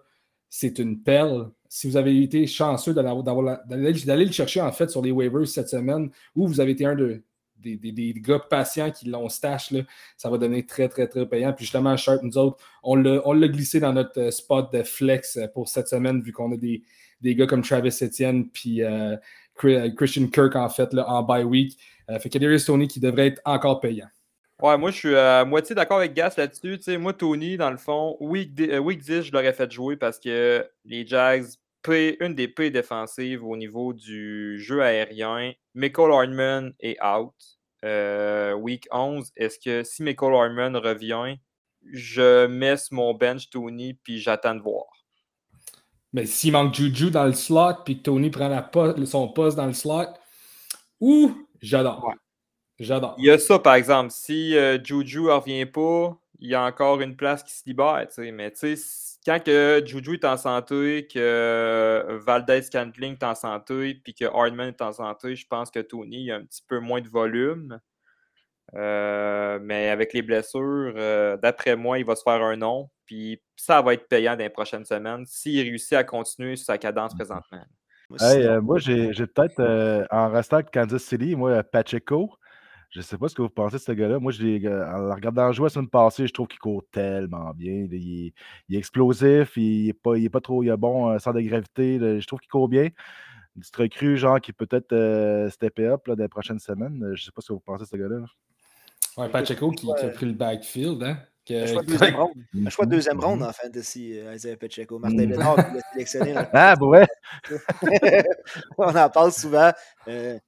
c'est une perle. Si vous avez été chanceux d'aller le chercher en fait sur les waivers cette semaine, ou vous avez été un de, des, gars patients qui l'ont stash, là, ça va donner très, très, très payant. Puis justement, Sharp, nous autres, on l'a glissé dans notre euh, spot de flex pour cette semaine, vu qu'on a des, gars comme Travis Etienne puis euh, Christian Kirk en fait là, en bye week. Euh, fait que Tony qui devrait être encore payant. Ouais, moi, je suis à moitié d'accord avec Gas là-dessus. Tu sais, moi, Tony, dans le fond, week, euh, week 10, je l'aurais fait jouer parce que les Jags, paient une des pays défensives au niveau du jeu aérien. Michael Hardman est out. Euh, week 11, est-ce que si Michael Hardman revient, je mets sur mon bench Tony puis j'attends de voir. Mais s'il manque Juju dans le slot puis que Tony prend la po- son poste dans le slot, ouh, j'adore. Ouais. J'adore. Il y a ça, par exemple. Si euh, Juju ne revient pas, il y a encore une place qui se libère. tu sais. Mais tu sais, s- quand que Juju est en santé, que Valdez Cantling est en santé, puis que Hardman est en santé, je pense que Tony a un petit peu moins de volume. Euh, mais avec les blessures, euh, d'après moi, il va se faire un nom. Puis ça va être payant dans les prochaines semaines s'il réussit à continuer sur sa cadence présentement. Moi, Hey, sinon- euh, moi, j'ai peut-être, euh, en restant avec Kansas City, moi, Pacheco, je sais pas ce que vous pensez de ce gars-là. Moi, je l'ai, euh, en le regardant jouer la semaine passée, je trouve qu'il court tellement bien. Il est, il est explosif, il est pas, il est pas trop il a bon euh, centre de gravité. là. Je trouve qu'il court bien. Une petite recrue, genre, qui peut peut-être euh, stepper up là, dans les prochaines semaines. Euh, Je sais pas ce que vous pensez de ce gars-là. là. Ouais, Pacheco qui, qui a pris le backfield. Hein, que- Un choix de deuxième ronde. Un choix de deuxième ronde en fantasy, Isaiah Pacheco. Martin Mhm. Bédard qui l'a sélectionné. Ah, bah ouais! on en parle souvent. Euh,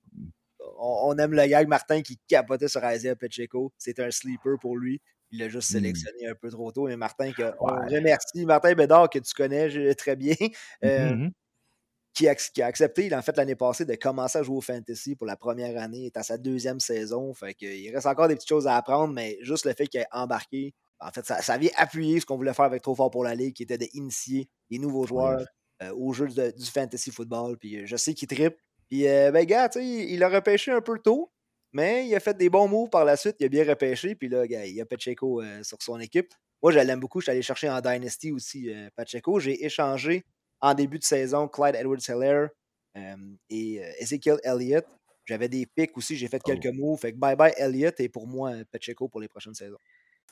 on, on aime le gag Martin qui capotait sur Isaiah Pacheco. C'est un sleeper pour lui. Il l'a juste Hmm. sélectionné un peu trop tôt. Mais Martin, que, on remercie. Martin Bédard, que tu connais très bien, euh, Mhm. qui, a, qui a accepté, il, en fait, l'année passée, de commencer à jouer au fantasy pour la première année. Il est à sa deuxième saison. Fait que, il reste encore des petites choses à apprendre, mais juste le fait qu'il ait embarqué, en fait, ça, ça vient appuyer ce qu'on voulait faire avec Trop Fort pour la Ligue, qui était d'initier les nouveaux joueurs euh, au jeu de- du fantasy football. Puis je sais qu'il tripe. Puis, euh, ben, gars, tu sais, il, a repêché un peu tôt, mais il a fait des bons moves par la suite. Il a bien repêché. Puis là, gars, il y a Pacheco euh, sur son équipe. Moi, je l'aime beaucoup. Je suis allé chercher en Dynasty aussi euh, Pacheco. J'ai échangé en début de saison Clyde Edwards-Helaire euh, et Ezekiel Elliott. J'avais des pics aussi. J'ai fait Oh. quelques moves. Fait que bye-bye Elliott et pour moi, Pacheco pour les prochaines saisons.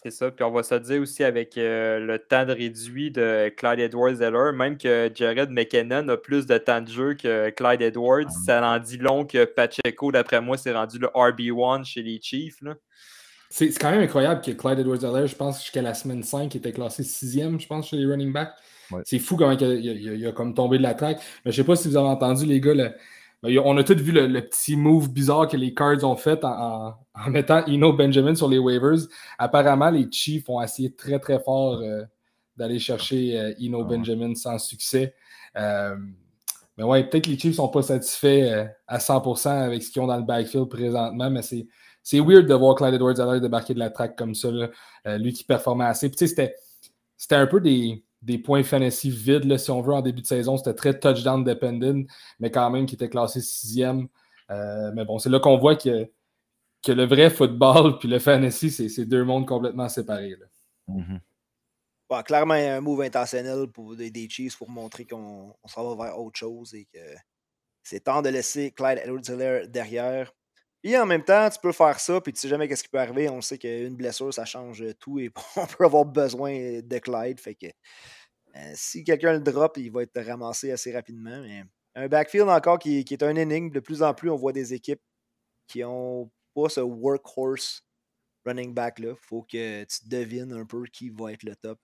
C'est ça. Puis on va se dire aussi avec euh, le temps de réduit de Clyde Edwards-Heller, même que Jared McKinnon a plus de temps de jeu que Clyde Edwards, ça en dit long que Pacheco, d'après moi, s'est rendu le RB1 chez les Chiefs. là. C'est c'est quand même incroyable que Clyde Edwards-Helaire, je pense, jusqu'à la semaine 5, il était classé sixième, je pense, chez les running backs. Ouais. C'est fou comment il a, il a- il a- il a comme tombé de la traque. Mais je sais pas si vous avez entendu, les gars, le- on a tous vu le, le petit move bizarre que les Cards ont fait en, mettant Eno Benjamin sur les waivers. Apparemment, les Chiefs ont essayé très, très fort euh, d'aller chercher euh, Eno Ah. Benjamin sans succès. Euh, mais ouais, peut-être que les Chiefs sont pas satisfaits euh, à 100% avec ce qu'ils ont dans le backfield présentement, mais c'est c'est weird de voir Clyde Edwards-Helaire débarquer de la track comme ça. là. Lui qui performait assez. Puis, c'était, c'était un peu des, des points fantasy vides, là, si on veut, en début de saison. C'était très touchdown dependent, mais quand même qui était classé sixième. Euh, mais bon, c'est là qu'on voit que, que le vrai football puis le fantasy, c'est, c'est deux mondes complètement séparés. là. Mhm. Bon, clairement, un move intentionnel pour des, des Chiefs pour montrer qu'on on s'en va vers autre chose et que c'est temps de laisser Clyde Edwards-Helaire derrière. Et en même temps, tu peux faire ça, puis tu sais jamais qu'est-ce qui peut arriver. On sait qu'une blessure, ça change tout et on peut avoir besoin de Clyde. Fait que euh, si quelqu'un le drop, il va être ramassé assez rapidement. Mais un backfield encore qui, est un énigme. De plus en plus, on voit des équipes qui ont pas ce workhorse running back-là. faut que tu devines un peu qui va être le top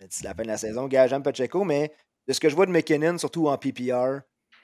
d'ici la fin de la saison. J'aime Pacheco, mais de ce que je vois de McKinnon, surtout en PPR,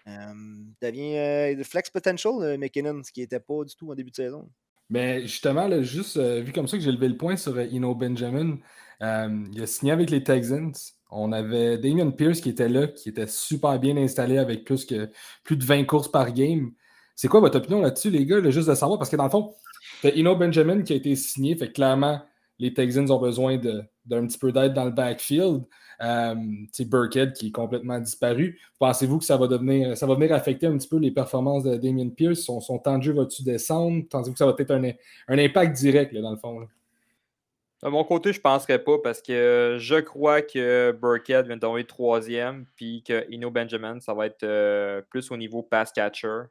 devient euh, le flex potential, euh, McKinnon, ce qui n'était pas du tout en début de saison. Mais justement, là, juste euh, vu comme ça que j'ai levé le point sur euh, Eno Benjamin, euh, il a signé avec les Texans. On avait Damien Pierce qui était là, qui était super bien installé avec plus, que, plus de 20 courses par game. C'est quoi votre opinion là-dessus, les gars, juste de savoir? Parce que dans le fond, t'as Eno Benjamin qui a été signé, fait que clairement, les Texans ont besoin d'un petit peu d'aide dans le backfield. Euh, c'est Burkhead qui est complètement disparu. Pensez-vous que ça va devenir, ça va venir affecter un petit peu les performances de Damien Pierce? Son, temps de jeu va-tu descendre? Pensez-vous que ça va être un, impact direct là, dans le fond? De mon côté, je ne penserais pas parce que je crois que Burkhead vient de tomber troisième, puis que Ino Benjamin, ça va être euh, plus au niveau pass catcher.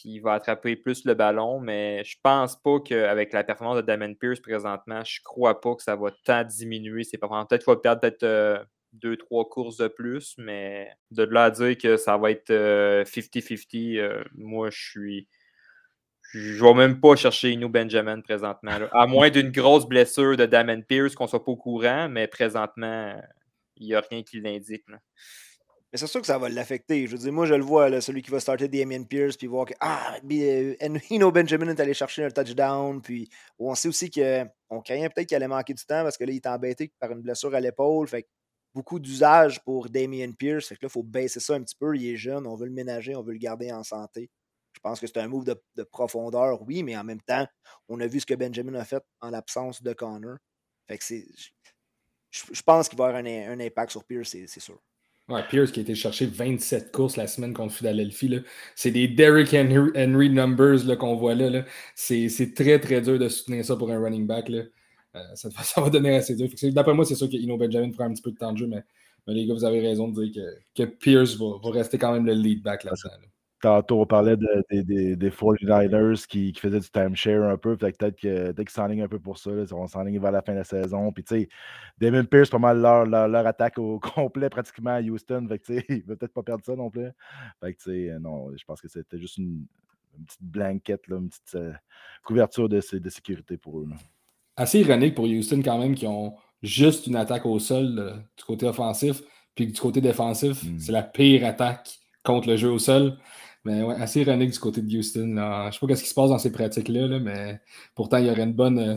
Puis il va attraper plus le ballon, mais je pense pas qu'avec la performance de Damon Pierce présentement, je crois pas que ça va tant diminuer ses performances. Peut-être qu'il va perdre peut-être euh, deux, trois courses de plus, mais de là à dire que ça va être euh, 50-50, euh, moi je suis. Je vais même pas chercher Inu Benjamin présentement. À moins d'une grosse blessure de Damon Pierce qu'on soit pas au courant, mais présentement, il n'y a rien qui l'indique. Mais c'est sûr que ça va l'affecter. Je veux dire, moi, je le vois, celui qui va starter Damien Pierce, puis voir que ah, bi- euh, Eno Benjamin est allé chercher un touchdown, puis on sait aussi qu'on craignait peut-être qu'il allait manquer du temps parce que là, il est embêté par une blessure à l'épaule. Fait beaucoup d'usage pour Damien Pierce. Fait que là, il faut baisser ça un petit peu. Il est jeune, on veut le ménager, on veut le garder en santé. Je pense que c'est un move de, de profondeur, oui, mais en même temps, on a vu ce que Benjamin a fait en l'absence de Connor. Fait que c'est. Je, pense qu'il va avoir un, impact sur Pierce, c'est sûr. Pierce qui a été chercher 27 courses la semaine contre Philadelphie. C'est des Derrick Henry, numbers qu'on voit là. C'est très, très dur de soutenir ça pour un running back. Là. Euh, ça, va donner assez dur. D'après moi, c'est sûr qu'Ino Benjamin fera un petit peu de temps de jeu, mais les gars, vous avez raison de dire que, Pierce va, rester quand même le lead back là-dedans. Là. Tantôt, on parlait de, des, des 49ers qui, qui, faisaient du timeshare un peu. Peut-être qu'ils s'enlignent un peu pour ça. Là, on s'enligne vers la fin de la saison. Puis, tu sais, Damon Pierce, pas mal leur, leur, leur, attaque au complet pratiquement à Houston. Fait que, il ne va peut-être pas perdre ça non plus. Fait que, tu sais, non, je pense que c'était juste une, une, petite blanquette, là, une petite euh, couverture de, de, sécurité pour eux. Là. Assez ironique pour Houston, quand même, qui ont juste une attaque au sol là, du côté offensif. Puis du côté défensif, mm. c'est la pire attaque contre le jeu au sol. Mais ouais, assez ironique du côté de Houston. Là. Je sais pas ce qui se passe dans ces pratiques-là, là, mais pourtant, il y aurait une bonne, euh,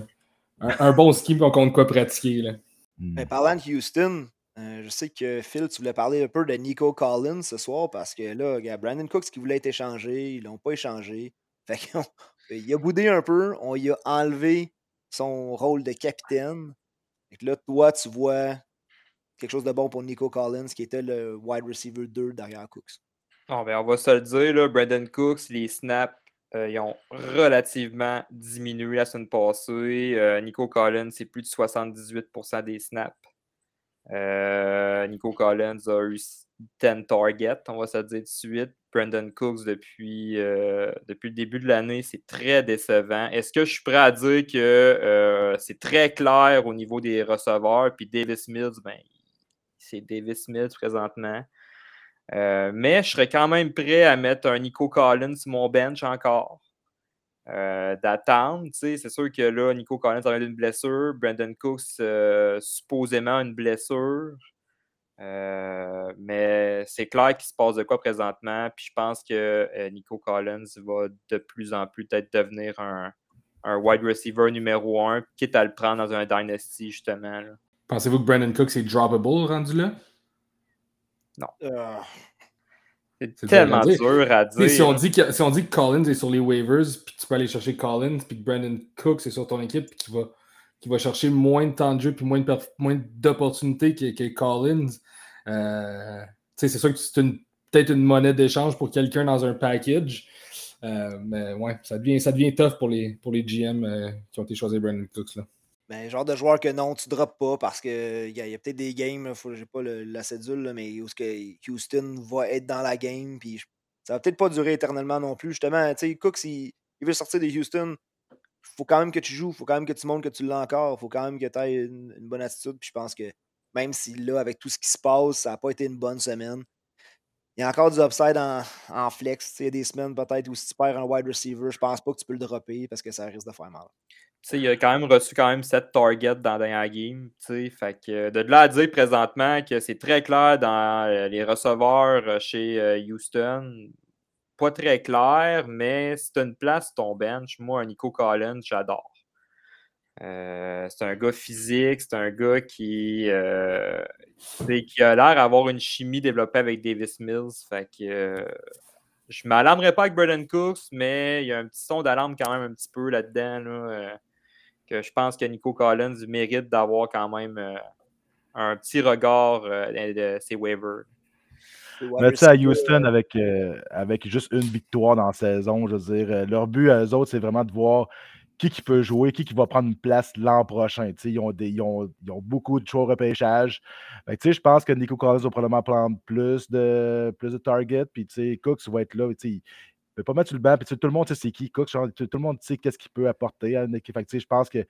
un, un, bon scheme qu'on compte quoi pratiquer. Là. Hmm. Mais parlant de Houston, euh, je sais que Phil, tu voulais parler un peu de Nico Collins ce soir parce que là, il y a Brandon Cooks qui voulait être échangé, ils l'ont pas échangé. Fait il a boudé un peu, on lui a enlevé son rôle de capitaine. Et là, toi, tu vois quelque chose de bon pour Nico Collins qui était le wide receiver 2 derrière Cooks. Ben on va se le dire, là, Brandon Cooks, les snaps, euh, ils ont relativement diminué la semaine passée. Euh, Nico Collins, c'est plus de 78% des snaps. Euh, Nico Collins a eu 10 targets, on va se le dire tout de suite. Brandon Cooks, depuis, depuis le début de l'année, c'est très décevant. Est-ce que je suis prêt à dire que c'est très clair au niveau des receveurs? Puis Davis Mills, ben, c'est Davis Mills présentement. Euh, mais je serais quand même prêt à mettre un Nico Collins sur mon bench encore. Euh, d'attendre. C'est sûr que là, Nico Collins a une blessure. Brandon Cooks, euh, supposément une blessure. Euh, mais c'est clair qu'il se passe de quoi présentement. Puis je pense que Nico Collins va de plus en plus peut-être devenir un, un, wide receiver numéro un, quitte à le prendre dans un dynasty, justement. Pensez-vous que Brandon Cooks est droppable rendu là? Non. Euh, c'est tellement dur à dire. Si on, dit que, si on dit que Collins est sur les waivers, puis tu peux aller chercher Collins, puis que Brandon Cooks est sur ton équipe, puis qu'il va, qui va chercher moins de temps de jeu, puis moins, moins d'opportunités que, que, Collins, euh, c'est sûr que c'est peut-être une monnaie d'échange pour quelqu'un dans un package. Euh, mais ouais, ça devient, ça devient tough pour les, pour les GM euh, qui ont été choisis Brandon Cooks. Là. Ben, genre de joueur que non, tu drops pas parce qu'il y a, a peut-être des games, je n'ai pas la cédule, mais où que Houston va être dans la game, puis ça va peut-être pas durer éternellement non plus. Justement, tu sais, Cook, s'il il veut sortir de Houston, faut quand même que tu joues, faut quand même que tu montres que tu l'as encore, faut quand même que tu aies une, une, bonne attitude. Puis je pense que même si là, avec tout ce qui se passe, ça n'a pas été une bonne semaine. Il y a encore du upside en, en flex. Il y a des semaines peut-être où si tu perds un wide receiver, je pense pas que tu peux le dropper parce que ça risque de faire mal il a quand même reçu quand même 7 targets dans la dernière game. Fait que de là à dire présentement que c'est très clair dans euh, les receveurs euh, chez euh, Houston, pas très clair, mais c'est une place ton bench. Moi, Nico Collins, j'adore. Euh, c'est un gars physique, c'est un gars qui, euh, qui a l'air d'avoir une chimie développée avec Davis Mills. Fait que euh, je m'alarmerais pas avec Braden Cooks, mais il y a un petit son d'alarme quand même un petit peu là-dedans. Là, que je pense que Nico Collins mérite d'avoir quand même euh, un petit regard euh, de ses waivers. Mais tu sais, à Houston, avec, euh, avec juste une victoire dans la saison, je veux dire, leur but à eux autres, c'est vraiment de voir qui, qui peut jouer, qui, qui va prendre une place l'an prochain. Ils ont, des, ils, ont, ils ont, beaucoup de choix repêchage. Je pense que Nico Collins va probablement prendre plus de, plus de targets. Puis Cooks va être là peut pas mettre sur le banc. Puis, tout le monde sait c'est qui Cook. Genre, tout, le monde sait qu'est-ce qu'il peut apporter à une équipe. Fait je pense que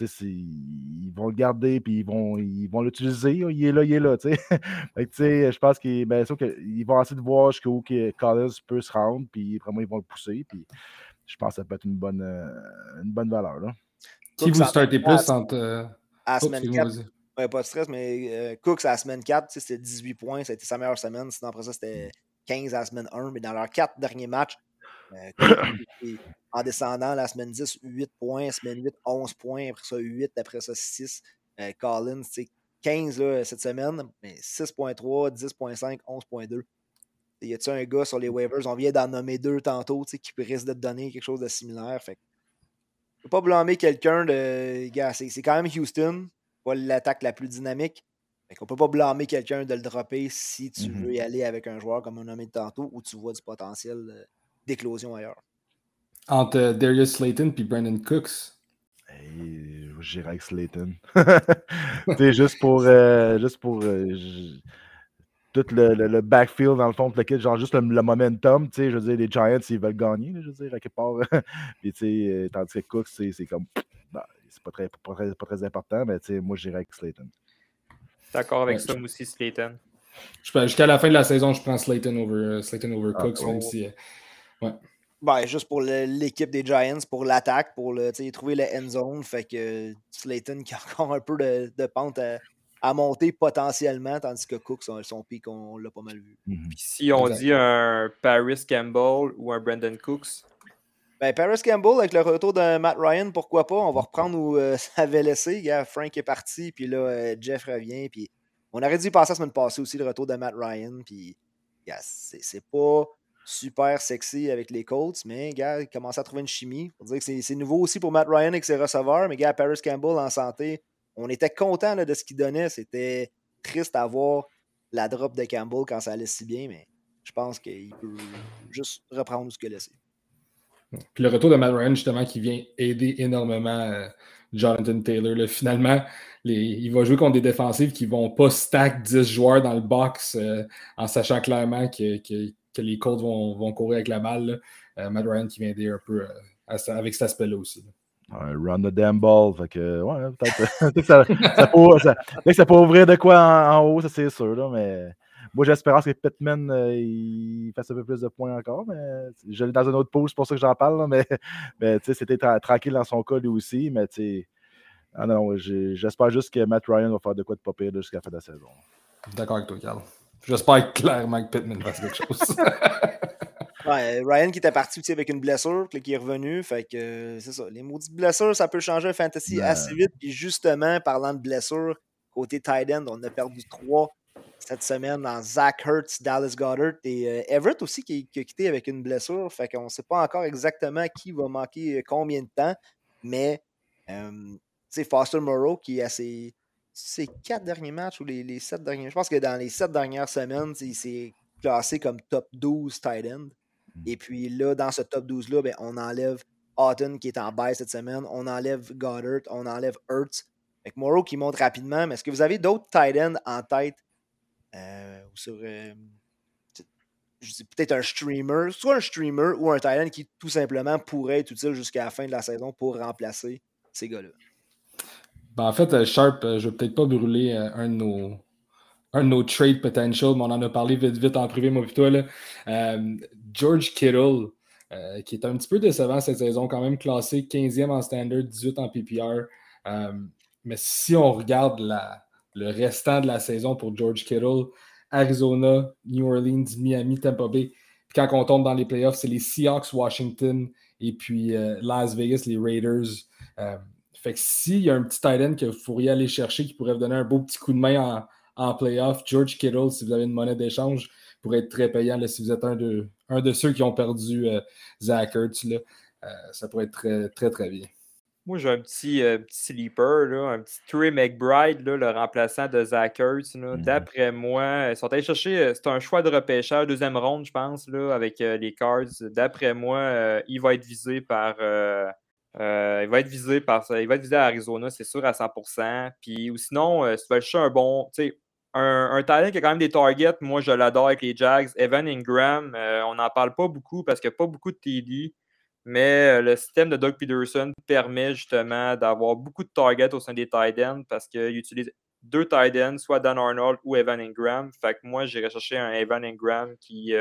ils vont le garder puis ils vont ils vont l'utiliser. Il est là, il est là. fait je pense qu'ils ben, vont essayer de voir jusqu'où Collins peut se rendre. Puis vraiment, ils vont le pousser. Puis je pense que ça peut être une bonne, euh, une bonne valeur. Là. Qui vous startez plus entre. Euh... À la semaine 4. Ouais, pas de stress, mais euh, Cooks à la semaine 4, c'était 18 points. Ça a été sa meilleure semaine. Sinon, après ça, c'était 15 à la semaine 1, mais dans leurs quatre derniers matchs, euh, en descendant, la semaine 10, 8 points, semaine 8, 11 points, après ça 8, après ça 6. Euh, Collins, c'est 15 là, cette semaine, mais 6.3, 10.5, 11.2. Y a-t-il un gars sur les waivers? On vient d'en nommer deux tantôt qui risque de te donner quelque chose de similaire. Fait ne peux pas blâmer quelqu'un de. c'est quand même Houston, pas l'attaque la plus dynamique. On ne peut pas blâmer quelqu'un de le dropper si tu mm-hmm. veux y aller avec un joueur comme on a nommé tantôt ou tu vois du potentiel euh, d'éclosion ailleurs. Entre euh, Darius Slayton et Brandon Cooks. je j'irai avec Slayton. c'est juste pour. Euh, juste pour euh, tout le, le, backfield dans le fond, le genre juste le, momentum, tu sais, je veux dire, les Giants, ils veulent gagner, je veux dire, à quelque part. Puis, tu sais, euh, tandis que Cooks, c'est comme, bah, c'est pas très, pas, très, pas très important, mais tu sais, moi, j'irai avec Slayton. D'accord avec ça, aussi, Slayton. Jusqu'à la fin de la saison, je prends Slayton over, Slayton over ah, Cooks, même oh. si. ouais. Ben, juste pour l'équipe des Giants, pour l'attaque, pour le, trouver le end zone. Fait que Slayton qui a encore un peu de, de pente à, monter potentiellement, tandis que Cook, son, son pic, on, l'a pas mal vu. Mhm. si on dit un Paris Campbell ou un Brandon Cooks? Ben, Paris Campbell, avec le retour de Matt Ryan, pourquoi pas? On va reprendre où euh, ça avait laissé. Frank est parti, puis là, euh, Jeff revient. Puis on aurait dû passer la semaine passée aussi, le retour de Matt Ryan. Puis c'est pas super sexy avec les Colts, mais gars, il commence à trouver une chimie. C'est nouveau aussi pour Matt Ryan avec ses receveurs, mais gars, Paris Campbell en santé, on était content de ce qu'il donnait. C'était triste à voir la drop de Campbell quand ça allait si bien, mais je pense qu'il peut juste reprendre ce qu'il a laissé. Puis le retour de Matt Ryan, justement, qui vient aider énormément euh, Jonathan Taylor. finalement, il va jouer contre des défensives qui ne vont pas stack 10 joueurs dans le box euh, en sachant clairement que, que les Colts vont, vont, courir avec la balle. Euh, Matt Ryan qui vient aider un peu avec cet aspect-là aussi. run the damn ball. Fait que, ouais, peut-être que ça, peut, ça, peut ouvrir de quoi en, haut, ça c'est sûr. Là, mais moi, j'espère que Pittman euh, il fasse un peu plus de points encore. Mais je l'ai dans un autre pause, c'est pour ça que j'en parle. mais mais c'était tranquille dans son cas lui aussi. Mais ah non, j'espère juste que Matt Ryan va faire de quoi de pas pire jusqu'à la fin de la saison. D'accord avec toi, Carl. J'espère clairement que Pittman fasse quelque chose. Ryan qui était parti avec une blessure, qui est revenu. Fait que c'est ça. Les maudites blessures, ça peut changer un fantasy assez vite. Puis justement, parlant de blessures, côté tight end, on a perdu trois cette semaine dans Zach Hertz, Dallas Goddard et euh, Everett aussi qui, a quitté avec une blessure. Fait qu'on ne sait pas encore exactement qui va manquer euh, combien de temps. Mais euh, sais Foster Moreau qui est assez ces quatre derniers matchs ou les, les, sept derniers. Je pense que dans les sept dernières semaines, il s'est classé comme top 12 tight end. Hmm. Et puis là, dans ce top 12-là, ben, on enlève Houghton qui est en baisse cette semaine, on enlève Goddard, on enlève Hurts. Avec Morrow qui monte rapidement. Mais est-ce que vous avez d'autres tight ends en tête ou sur. Euh, je dis peut-être un streamer, soit un streamer ou un end qui tout simplement pourrait être utile jusqu'à la fin de la saison pour remplacer ces gars-là. Ben, en fait, euh, Sharp, euh, je vais peut-être pas brûler euh, un de nos un de nos trade potential, mais on en a parlé vite vite en privé, moi plutôt. Là. George Kittle, qui est un petit peu décevant cette saison, quand même classé 15e en standard, 18 en PPR. mais si on regarde la, le restant de la saison pour George Kittle, Arizona, New Orleans, Miami, Tampa Bay, puis quand on tombe dans les playoffs, c'est les Seahawks, Washington, et puis Las Vegas, les Raiders. Fait que s'il y a un petit tight end que vous pourriez aller chercher qui pourrait vous donner un beau petit coup de main en, en playoff, George Kittle, si vous avez une monnaie d'échange, pourrait être très payant si vous êtes un de, un de ceux qui ont perdu euh, Zach Ertz. Là, euh, ça pourrait être très, très, très bien. Moi, j'ai un petit, euh, petit sleeper, là, un petit Trey McBride, là, le remplaçant de Zach Ertz. Mhm. D'après moi, ils sont allés chercher, c'est un choix de repêcheur, deuxième ronde, je pense, là, avec les Cards. D'après moi, il va être visé par euh, il va être visé par il va être visé à Arizona, c'est sûr, à 100%. Puis, ou sinon, euh, si tu veux chercher un bon, un, un talent qui a quand même des targets, moi je l'adore avec les Jags. Evan Ingram, euh, on n'en parle pas beaucoup parce qu'il n'y a pas beaucoup de TD, mais le système de Doug Peterson permet justement d'avoir beaucoup de targets au sein des tight ends parce qu'il utilise deux tight ends, soit Dan Arnold ou Evan Ingram. Fait que moi, j'irai chercher un Evan Ingram qui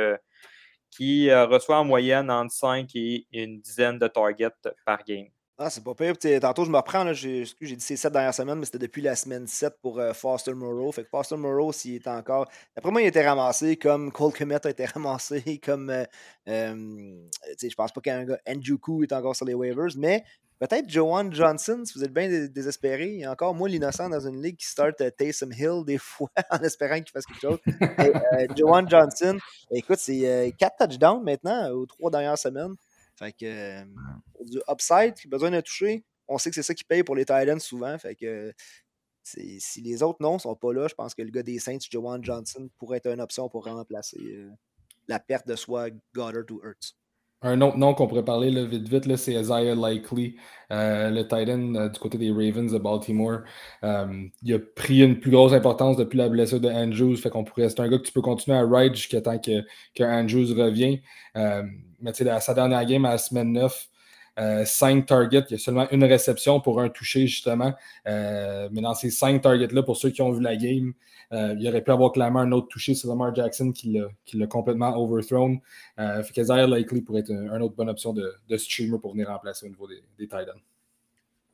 qui euh, reçoit en moyenne entre 5 et une dizaine de targets par game. Ah, c'est pas pire. tantôt, je me reprends. J'ai dit ces 7 dernières semaines, mais c'était depuis la semaine 7 pour euh, Foster Moreau. Fait que Foster Moreau, s'il est encore. D'après moi, il a été ramassé comme Cole Komet a été ramassé, comme. Euh, je pense pas qu'un gars. Njuku est encore sur les waivers, mais Peut-être Joanne Johnson, si vous êtes bien désespéré. Il y a encore moi l'innocent dans une ligue qui start Taysom Hill des fois en espérant qu'il fasse quelque chose. Et, Joanne Johnson, écoute, c'est 4 touchdowns maintenant aux trois dernières semaines. Fait que du upside, besoin de toucher. On sait que c'est ça qui paye pour les Titans souvent. Fait que si les autres noms sont pas là, je pense que le gars des Saints, Joanne Johnson, pourrait être une option pour remplacer la perte de soit Goddard ou Hurts. Un autre nom qu'on pourrait parler là, vite vite, c'est Isaiah Likely, euh, le Titan euh, du côté des Ravens de Baltimore. Euh, il a pris une plus grosse importance depuis la blessure de Andrews. Fait qu'on pourrait. C'est un gars que tu peux continuer à ride jusqu'à temps que, que Andrews revient. mais tu sais, sa dernière game à la semaine 9, 5 targets, il y a seulement une réception pour un toucher, justement. mais dans ces 5 targets-là, pour ceux qui ont vu la game, euh, il aurait pu avoir clairement un autre touché sur Lamar Jackson qui l'a complètement overthrown. Euh, fait que Zaire Likely pourrait être une autre bonne option de, streamer pour venir remplacer au niveau des, des Titans.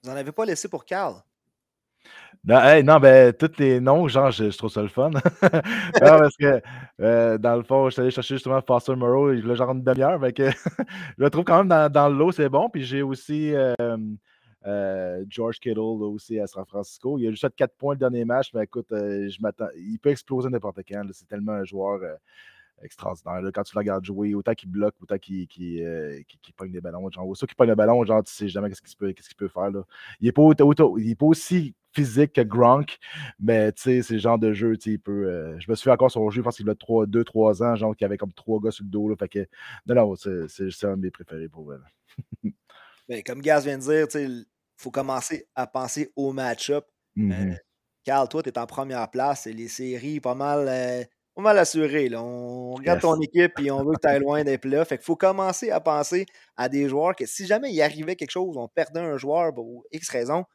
Vous n'en avez pas laissé pour Carl? Non, non, ben, tous les noms, genre, je, trouve ça le fun. non, parce que, euh, dans le fond, je suis allé chercher justement Foster Moreau, le genre une demi-heure, mais que je le trouve quand même dans, dans le lot, c'est bon. Puis j'ai aussi euh, George Kittle aussi à San Francisco. Il a juste fait 4 points le dernier match, mais écoute, euh, je. Il peut exploser n'importe quand. C'est tellement un joueur euh, extraordinaire. Quand tu le regardes jouer, autant qu'il bloque, autant qu'il pogne des ballons. Genre, aussitôt qu'il pogne le ballon, genre, tu sais jamais ce qu'il peut, peut, faire. Là. Il n'est pas, pas, aussi physique que Gronk, mais tu sais, c'est le genre de jeu, il peut. je me suis fait encore son jeu, je pense qu'il a 2-3 ans, genre, qu'il avait comme trois gars sur le dos. Là, fait que, non, non, c'est un de mes préférés pour elle. Ben, comme Gaz vient de dire, il faut commencer à penser au match-up. Mmh Carl, toi, tu es en première place et les séries pas mal, euh, pas mal assurées. Là. On regarde ton équipe et on veut que tu ailles loin des playoffs. Fait qu'il faut commencer à penser à des joueurs que si jamais il arrivait quelque chose, on perdait un joueur pour X raison,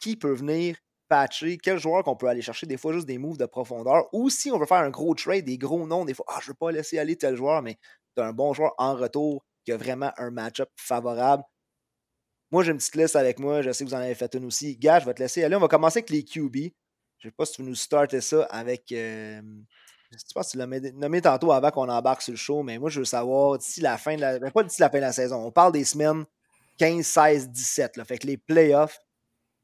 qui peut venir patcher, quel joueur qu'on peut aller chercher, des fois juste des moves de profondeur, ou si on veut faire un gros trade, des gros noms, des fois, ah, je ne veux pas laisser aller tel joueur, mais tu as un bon joueur en retour qui a vraiment un match-up favorable. Moi, j'ai une petite liste avec moi. Je sais que vous en avez fait une aussi. Gars, je vais te laisser aller. On va commencer avec les QB. Je ne sais pas si tu veux nous starter ça avec. Euh, je sais pas si tu l'as nommé tantôt avant qu'on embarque sur le show, mais moi, je veux savoir d'ici la fin de la. Ben, pas d'ici la fin de la saison. On parle des semaines 15, 16, 17. Là. Fait que les playoffs,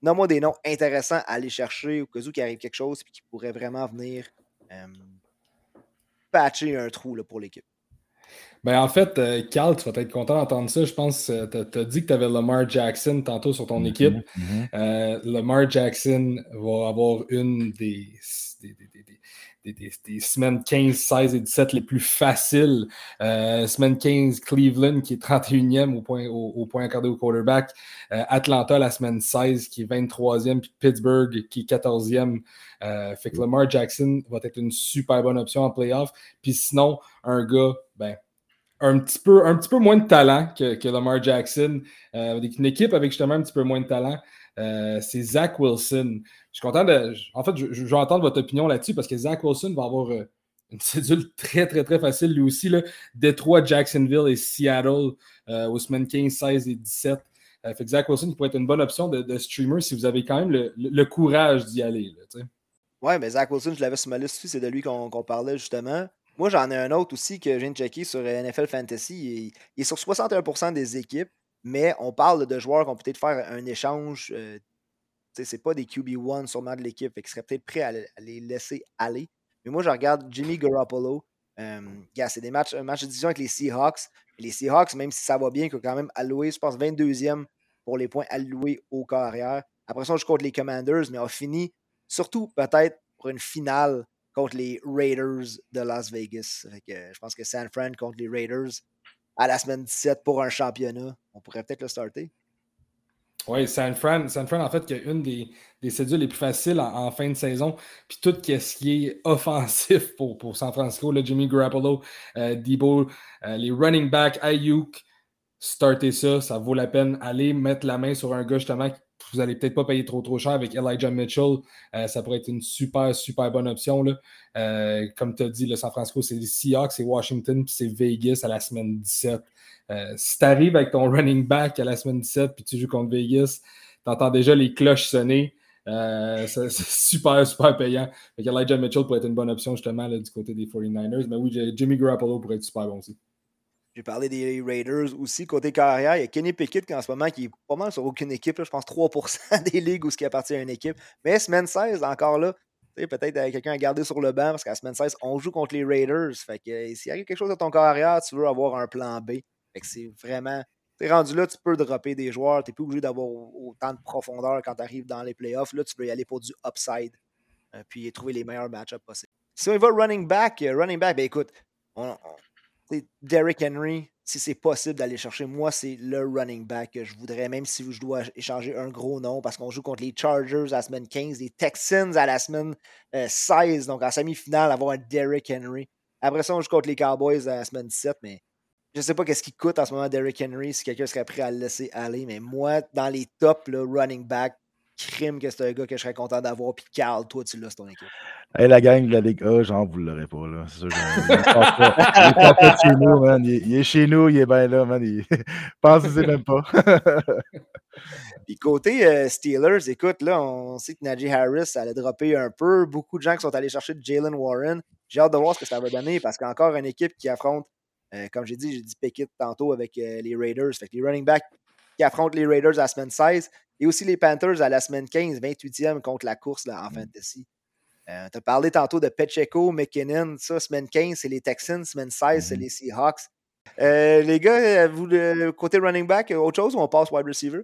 nomme-moi des noms intéressants à aller chercher au cas où il arrive quelque chose et qui pourrait vraiment venir euh, patcher un trou là, pour l'équipe. Ben, en fait, euh, Carl, tu vas être content d'entendre ça. Je pense que euh, tu as, dit que tu avais Lamar Jackson tantôt sur ton mm-hmm, équipe. Mm-hmm. Euh, Lamar Jackson va avoir une des, des, semaines 15, 16 et 17 les plus faciles. semaine 15, Cleveland qui est 31e au point, au, point accordé au quarterback. Atlanta la semaine 16 qui est 23e. Puis Pittsburgh qui est 14e. fait que Lamar Jackson va être une super bonne option en playoff. Puis sinon, un gars, ben, un petit peu, un petit peu moins de talent que, Lamar Jackson, euh, une équipe avec justement un petit peu moins de talent. Euh, c'est Zach Wilson. Je suis content de. En fait, je, vais entendre votre opinion là-dessus parce que Zach Wilson va avoir euh, une cédule très, très, très facile lui aussi. Là. Détroit, Jacksonville et Seattle aux semaines 15, 16 et 17. fait que Zach Wilson pourrait être une bonne option de, streamer si vous avez quand même le, courage d'y aller. ouais, mais Zach Wilson, je l'avais sur ma liste aussi, c'est de lui qu'on parlait justement. Moi, j'en ai un autre aussi que de checker sur euh, NFL Fantasy. Il, est sur 61% des équipes, mais on parle de joueurs qui ont peut-être faire un échange. Euh, c'est pas des QB1 sûrement de l'équipe, qui seraient peut-être prêts à, les laisser aller. Mais moi, je regarde Jimmy Garoppolo. Euh, c'est des matchs, un match de division avec les Seahawks. les Seahawks, même si ça va bien, ont quand même alloué, je pense, 22e pour les points alloués au carrière. Après ça, je compte les Commanders, mais on finit surtout peut-être pour une finale contre les Raiders de Las Vegas. je pense que San Fran contre les Raiders à la semaine 17 pour un championnat. On pourrait peut-être le starter. Oui, San Fran, San Fran, en fait, qui a une des, des cédules les plus faciles en, fin de saison. Puis tout ce qui est offensif pour, pour San Francisco, le Jimmy Garoppolo, euh, Debo, euh, les running backs, Ayuk, starter ça, ça vaut la peine. Aller mettre la main sur un gars justement vous n'allez peut-être pas payer trop trop cher avec Elijah Mitchell. Euh, ça pourrait être une super, super bonne option. Là. Euh, comme tu as dit, le San Francisco, c'est les Seahawks, c'est Washington, puis c'est Vegas à la semaine 17. Euh, si tu arrives avec ton running back à la semaine 17, puis tu joues contre Vegas, tu entends déjà les cloches sonner. c'est super, super payant. Elijah Mitchell pourrait être une bonne option justement du côté des 49ers. Mais oui, Jimmy Garoppolo pourrait être super bon aussi. J'ai parlé des Raiders aussi. Côté carrière, il y a Kenny Pickett qui en ce moment qui est pas mal sur aucune équipe. je pense 3% des ligues où ce qui appartient à une équipe. Mais semaine 16, encore là, peut-être quelqu'un à garder sur le banc parce qu'à semaine 16, on joue contre les Raiders. Fait que s'il arrive quelque chose à ton carrière, tu veux avoir un plan B. Fait que c'est vraiment. T'es rendu là, tu peux dropper des joueurs. Tu n'es plus obligé d'avoir autant de profondeur quand tu arrives dans les playoffs. Là, tu peux y aller pour du upside. Euh, puis trouver les meilleurs match-ups possibles. Si on y va running back, euh, running back, ben écoute, on, Derrick Henry, si c'est possible d'aller chercher, moi, c'est le running back que je voudrais, même si je dois échanger un gros nom, parce qu'on joue contre les Chargers à la semaine 15, les Texans à la semaine 16, donc en semi-finale, avoir un Derrick Henry. Après ça, on joue contre les Cowboys à la semaine 17, mais je ne sais pas qu'est-ce qui coûte en ce moment Derrick Henry, si quelqu'un serait prêt à le laisser aller, mais moi, dans les tops, le running back, crime que c'est un gars que je serais content d'avoir. Puis Carl, toi, tu l'as, c'est ton équipe. Hey, la gang de la Ligue A, genre, vous ne l'aurez pas, là. C'est sûr. Il est pas chez nous, man. Il est, chez nous, il est bien là, man. Il... Pensez même pas. Puis côté euh, Steelers, écoute, là, on sait que Najee Harris allait dropper un peu. Beaucoup de gens qui sont allés chercher Jalen Warren. J'ai hâte de voir ce que ça va donner parce qu'encore une équipe qui affronte, euh, comme j'ai dit, j'ai dit Pickett tantôt avec euh, les Raiders. Fait que les running backs qui affrontent les Raiders à la semaine 16 et aussi les Panthers à la semaine 15, 28e contre la course là, en mm. fantasy. Euh, tu as parlé tantôt de Pacheco, McKinnon, ça, semaine 15, c'est les Texans, semaine 16, c'est mm. les Seahawks. Euh, les gars, euh, vous, le côté running back, autre chose ou on passe wide receiver?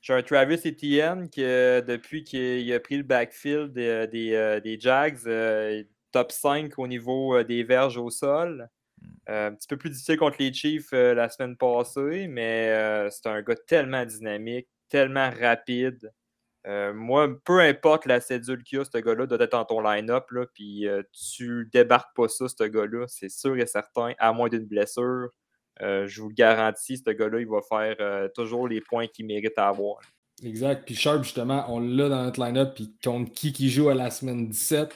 J'ai un Travis Etienne qui, depuis qu'il a pris le backfield des, des, Jags, top 5 au niveau des verges au sol. Mm. un petit peu plus difficile contre les Chiefs la semaine passée, mais c'est un gars tellement dynamique, tellement rapide. Euh, moi, peu importe la cédule qu'il a, ce gars-là doit être dans ton line-up, puis euh, tu débarques pas ça, ce gars-là, c'est sûr et certain, à moins d'une blessure. Euh, je vous le garantis, ce gars-là, il va faire toujours les points qu'il mérite à avoir. Exact. Puis Sharp, justement, on l'a dans notre line-up. Puis contre qui qui joue à la semaine 17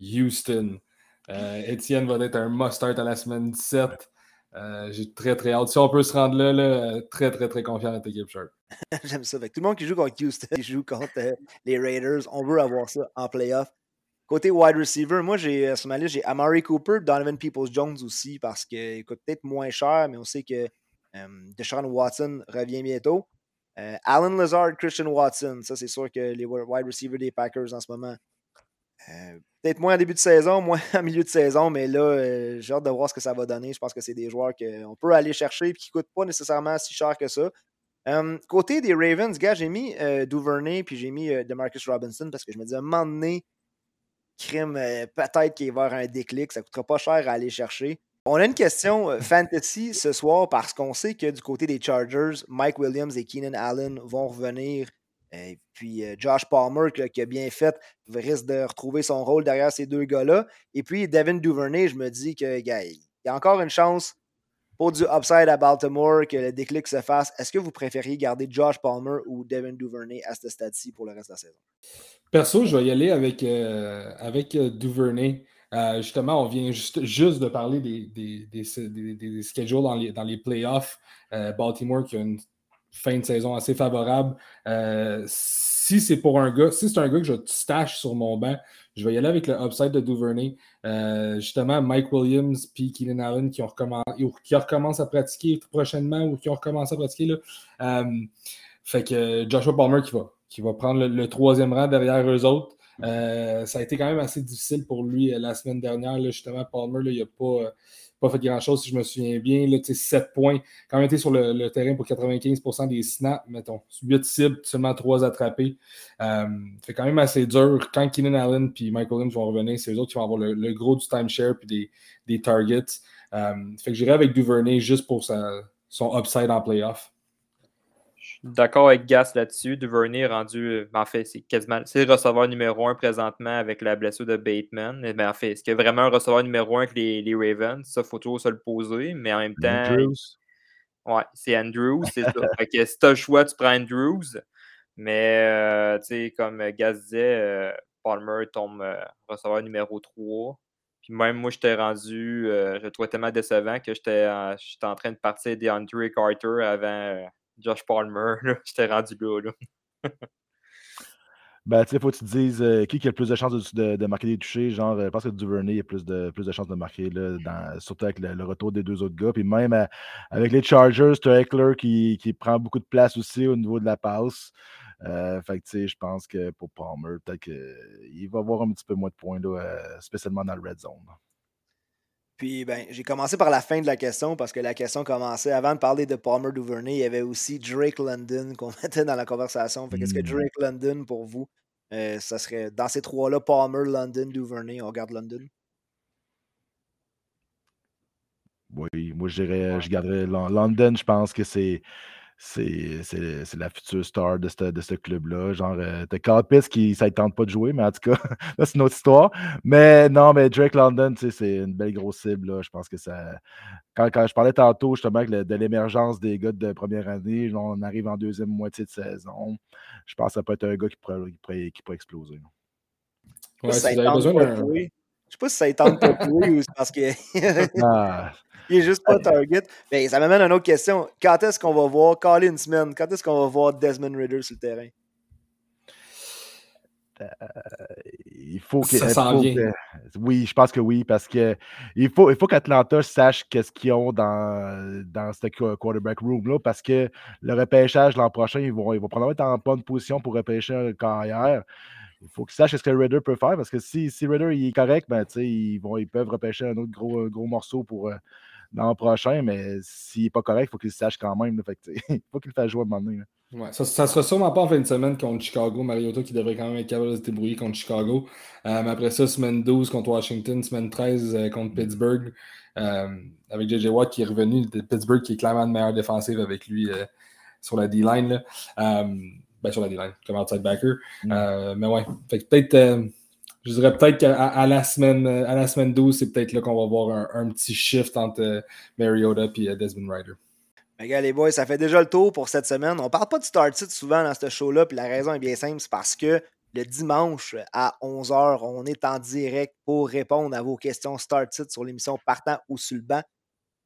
Houston. Etienne va être un must-start à la semaine 17. J'ai très, très hâte. Si on peut se rendre là, très, très, très confiant dans cette équipe Sharp. J'aime ça. tout le monde qui joue contre Houston, qui joue contre euh, les Raiders, on veut avoir ça en playoff. Côté wide receiver, moi, j'ai euh, sur ma liste, j'ai Amari Cooper, Donovan Peoples-Jones aussi, parce qu'il coûte peut-être moins cher, mais on sait que euh, Deshaun Watson revient bientôt. Alan Lazard, Christian Watson, ça, c'est sûr que les wide receivers des Packers en ce moment, peut-être moins en début de saison, moins en milieu de saison, mais là, j'ai hâte de voir ce que ça va donner. Je pense que c'est des joueurs qu'on peut aller chercher et qui ne coûtent pas nécessairement si cher que ça côté des Ravens, gars, j'ai mis euh, Duvernay puis j'ai mis euh, Demarcus Robinson parce que je me disais, à un moment donné, crime, euh, peut-être qu'il va y avoir un déclic, ça ne coûtera pas cher à aller chercher. On a une question fantasy ce soir parce qu'on sait que du côté des Chargers, Mike Williams et Keenan Allen vont revenir. Puis Josh Palmer, qui a bien fait, risque de retrouver son rôle derrière ces deux gars-là. Et puis Devin Duvernay, je me dis que, gars, il y a encore une chance pour du upside à Baltimore, que le déclic se fasse, est-ce que vous préfériez garder Josh Palmer ou Devin Duvernay à ce stade-ci pour le reste de la saison? Perso, je vais y aller avec, euh, euh, Duvernay. Euh, justement, on vient juste, de parler des, schedules dans les, dans les playoffs. Baltimore qui a une fin de saison assez favorable. si c'est pour un gars, si c'est un gars que je stache sur mon banc, je vais y aller avec le upside de Duvernay. Euh, justement, Mike Williams puis Keenan Allen qui, ont qui recommencent à pratiquer prochainement ou qui ont recommencé à pratiquer. Là. Euh, fait que Joshua Palmer qui va, qui va prendre le, troisième rang derrière eux autres. Euh, ça a été quand même assez difficile pour lui la semaine dernière. justement, Palmer, il n'a pas pas fait grand-chose, si je me souviens bien. Là, 7 points. Quand même été sur le, terrain pour 95% des snaps, mettons. 8 cibles, seulement 3 attrapés. Euh, c'est quand même assez dur. Quand Keenan Allen et Michael Williams vont revenir, c'est eux autres qui vont avoir le, gros du timeshare et des, des targets. Euh, fait que j'irai avec Duvernay juste pour son upside en playoff d'accord avec Gas là-dessus. Duvernay rendu, euh, en fait, c'est quasiment c'est le receveur numéro un présentement avec la blessure de Bateman. Mais en fait, est-ce qu'il y a vraiment un receveur numéro un avec les, les Ravens? Ça, il faut toujours se le poser. Mais en même temps. Andrews? Ouais, c'est Andrews, c'est ça. fait que si tu as le choix, tu prends Andrews. Mais, euh, tu sais, comme Gas disait, euh, Palmer tombe receveur numéro 3. Puis même moi, j'étais rendu, je le trouvais tellement décevant que j'étais en train de partir des Andrew Carter avant Josh Palmer, j'étais rendu là. là. ben, tu sais, faut que tu te dises euh, qui, qui a le plus de chances de, marquer des touchés? Genre, je pense que Duvernay a plus de, plus de chances de marquer, là, dans, surtout avec le, retour des deux autres gars. Puis même euh, avec les Chargers, tu as Eckler qui, qui, prend beaucoup de place aussi au niveau de la passe. Euh, fait que, tu sais, je pense que pour Palmer, peut-être qu'il va avoir un petit peu moins de points, là, spécialement dans le red zone. Puis, ben, j'ai commencé par la fin de la question parce que la question commençait. Avant de parler de Palmer Duvernay, il y avait aussi Drake London qu'on mettait dans la conversation. Fait qu'est-ce que hmm. Drake London, pour vous, euh, ça serait dans ces trois-là, Palmer, London, Duvernay, on regarde London? oui, moi je dirais, je garderais London, je pense que c'est c'est la future star de ce, de ce club-là. Genre, euh, t'as Carl Pitts qui ça ne tente pas de jouer, mais en tout cas, c'est une autre histoire. Mais non, mais Drake London, c'est une belle grosse cible. Là. Je pense que ça. Quand, quand je parlais tantôt justement de l'émergence des gars de première année, on arrive en deuxième moitié de saison. Je pense que ça peut être un gars qui pourrait, qui pourrait, exploser. Ouais, si vous avez besoin d'un. Je sais pas si ça étend pas ou parce que. ah. Il est juste pas target. Mais ça m'amène à une autre question. Quand est-ce qu'on va voir Colin Smith? Quand est-ce qu'on va voir Desmond Ritter sur le terrain? Euh, il faut que. Ça s'en vient. oui, je pense que oui, parce que il faut, il faut qu'Atlanta sache qu'est-ce qu'ils ont dans, dans ce quarterback room-là, parce que le repêchage l'an prochain, ils vont, ils vont probablement être en bonne position pour repêcher un carrière. Il faut qu'ils sachent ce que Ritter peut faire, parce que si, si il est correct, ben, ils, vont, ils peuvent repêcher un autre gros, gros morceau pour, euh, l'an prochain, mais s'il n'est pas correct, il faut qu'il sache quand même. il faut qu'il le fasse jouer à un moment donné. Ouais, ça, ne sera sûrement pas en fin de semaine contre Chicago. Mariota qui devrait quand même être capable de se débrouiller contre Chicago. Euh, mais après ça, semaine 12 contre Washington, semaine 13 euh, contre Pittsburgh. Avec JJ Watt qui est revenu de Pittsburgh, qui est clairement de meilleure défensive avec lui sur la D-line. Ben, sur la D-line, comme outside backer. Mm. mais ouais, peut-être je dirais peut-être qu'à la semaine à la semaine 12, c'est peut-être là qu'on va voir un, petit shift entre euh, Mariota et euh, Desmond Ryder. Regarde les boys, ça fait déjà le tour pour cette semaine. On parle pas de start sit souvent dans ce show-là, puis la raison est bien simple, c'est parce que le dimanche à 11h, on est en direct pour répondre à vos questions start sit sur l'émission Partant ou sur le banc.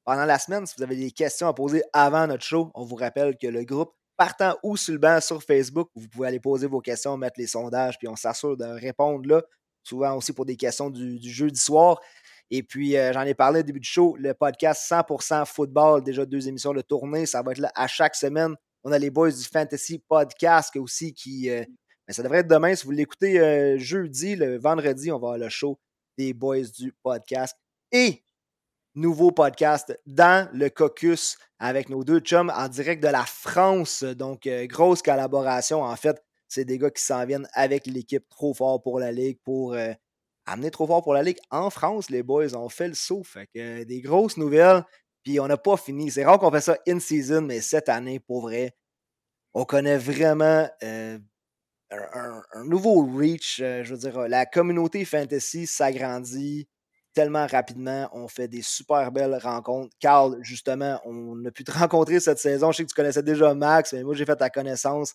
Pendant la semaine, si vous avez des questions à poser avant notre show, on vous rappelle que le groupe Partant ou sur le banc sur Facebook, vous pouvez aller poser vos questions, mettre les sondages, puis on s'assure de répondre là souvent aussi pour des questions du, jeudi soir. Et puis, euh, j'en ai parlé au début du show, le podcast 100% football, déjà deux émissions de tournée, ça va être là à chaque semaine. On a les boys du Fantasy Podcast aussi qui. Euh, mais ça devrait être demain. Si vous l'écoutez euh, jeudi, le vendredi, on va avoir le show des boys du podcast. Et nouveau podcast dans le caucus avec nos deux chums en direct de la France. Donc, grosse collaboration en fait c'est des gars qui s'en viennent avec l'équipe trop fort pour la Ligue pour euh, amener trop fort pour la Ligue. En France, les boys ont fait le saut. Fait que euh, des grosses nouvelles. Puis on n'a pas fini. C'est rare qu'on fait ça in-season, mais cette année, pour vrai, on connaît vraiment euh, un, nouveau reach. je veux dire, la communauté fantasy s'agrandit tellement rapidement. On fait des super belles rencontres. Carl, justement, on a pu te rencontrer cette saison. Je sais que tu connaissais déjà Max, mais moi, j'ai fait ta connaissance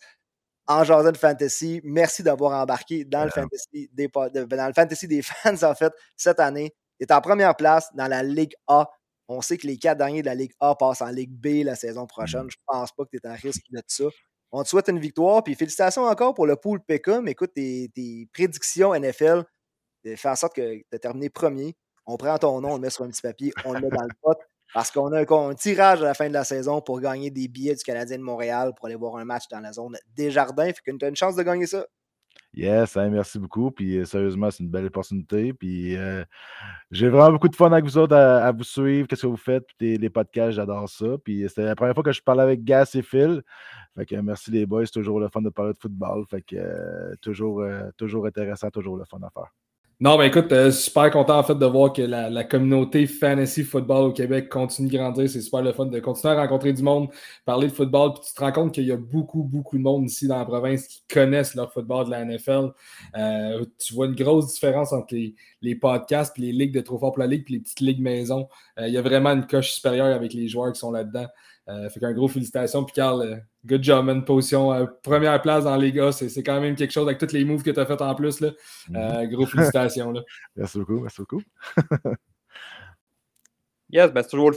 en Jordan Fantasy. Merci d'avoir embarqué dans le, fantasy des, dans le fantasy des fans, en fait, cette année. Tu es en première place dans la Ligue A. On sait que les quatre derniers de la Ligue A passent en Ligue B la saison prochaine. Je ne pense pas que tu es en risque de ça. On te souhaite une victoire. Puis félicitations encore pour le pool PK. Mais écoute, tes, prédictions NFL, fais en sorte que tu as terminé premier. On prend ton nom, on le met sur un petit papier, on le met dans le pot. Parce qu'on a un, tirage à la fin de la saison pour gagner des billets du Canadien de Montréal pour aller voir un match dans la zone des Jardins. Fait que tu as une chance de gagner ça. Yes, hein, merci beaucoup. Puis euh, sérieusement, c'est une belle opportunité. Puis euh, j'ai vraiment beaucoup de fun avec vous autres à, vous suivre. Qu'est-ce que vous faites? Puis les podcasts, j'adore ça. Puis c'était la première fois que je parlais avec Gas et Phil. Fait que merci les boys, c'est toujours le fun de parler de football. Fait que euh, toujours, toujours intéressant, toujours le fun à faire. Non, mais écoute, euh, super content en fait de voir que la, communauté fantasy football au Québec continue de grandir. C'est super le fun de continuer à rencontrer du monde, parler de football. Puis tu te rends compte qu'il y a beaucoup, beaucoup de monde ici dans la province qui connaissent leur football de la NFL. Euh, tu vois une grosse différence entre les, podcasts, les ligues de trop fort pour la ligue, puis les petites ligues maison. Euh, il y a vraiment une coche supérieure avec les joueurs qui sont là-dedans. Fait qu'un gros félicitations. Puis Carl, good job, man. Position, euh, première place dans les gars, c'est quand même quelque chose avec tous les moves que tu as fait en plus. Là. Mhm. gros félicitations. Là. Merci beaucoup, merci beaucoup. yes, ben, c'est toujours le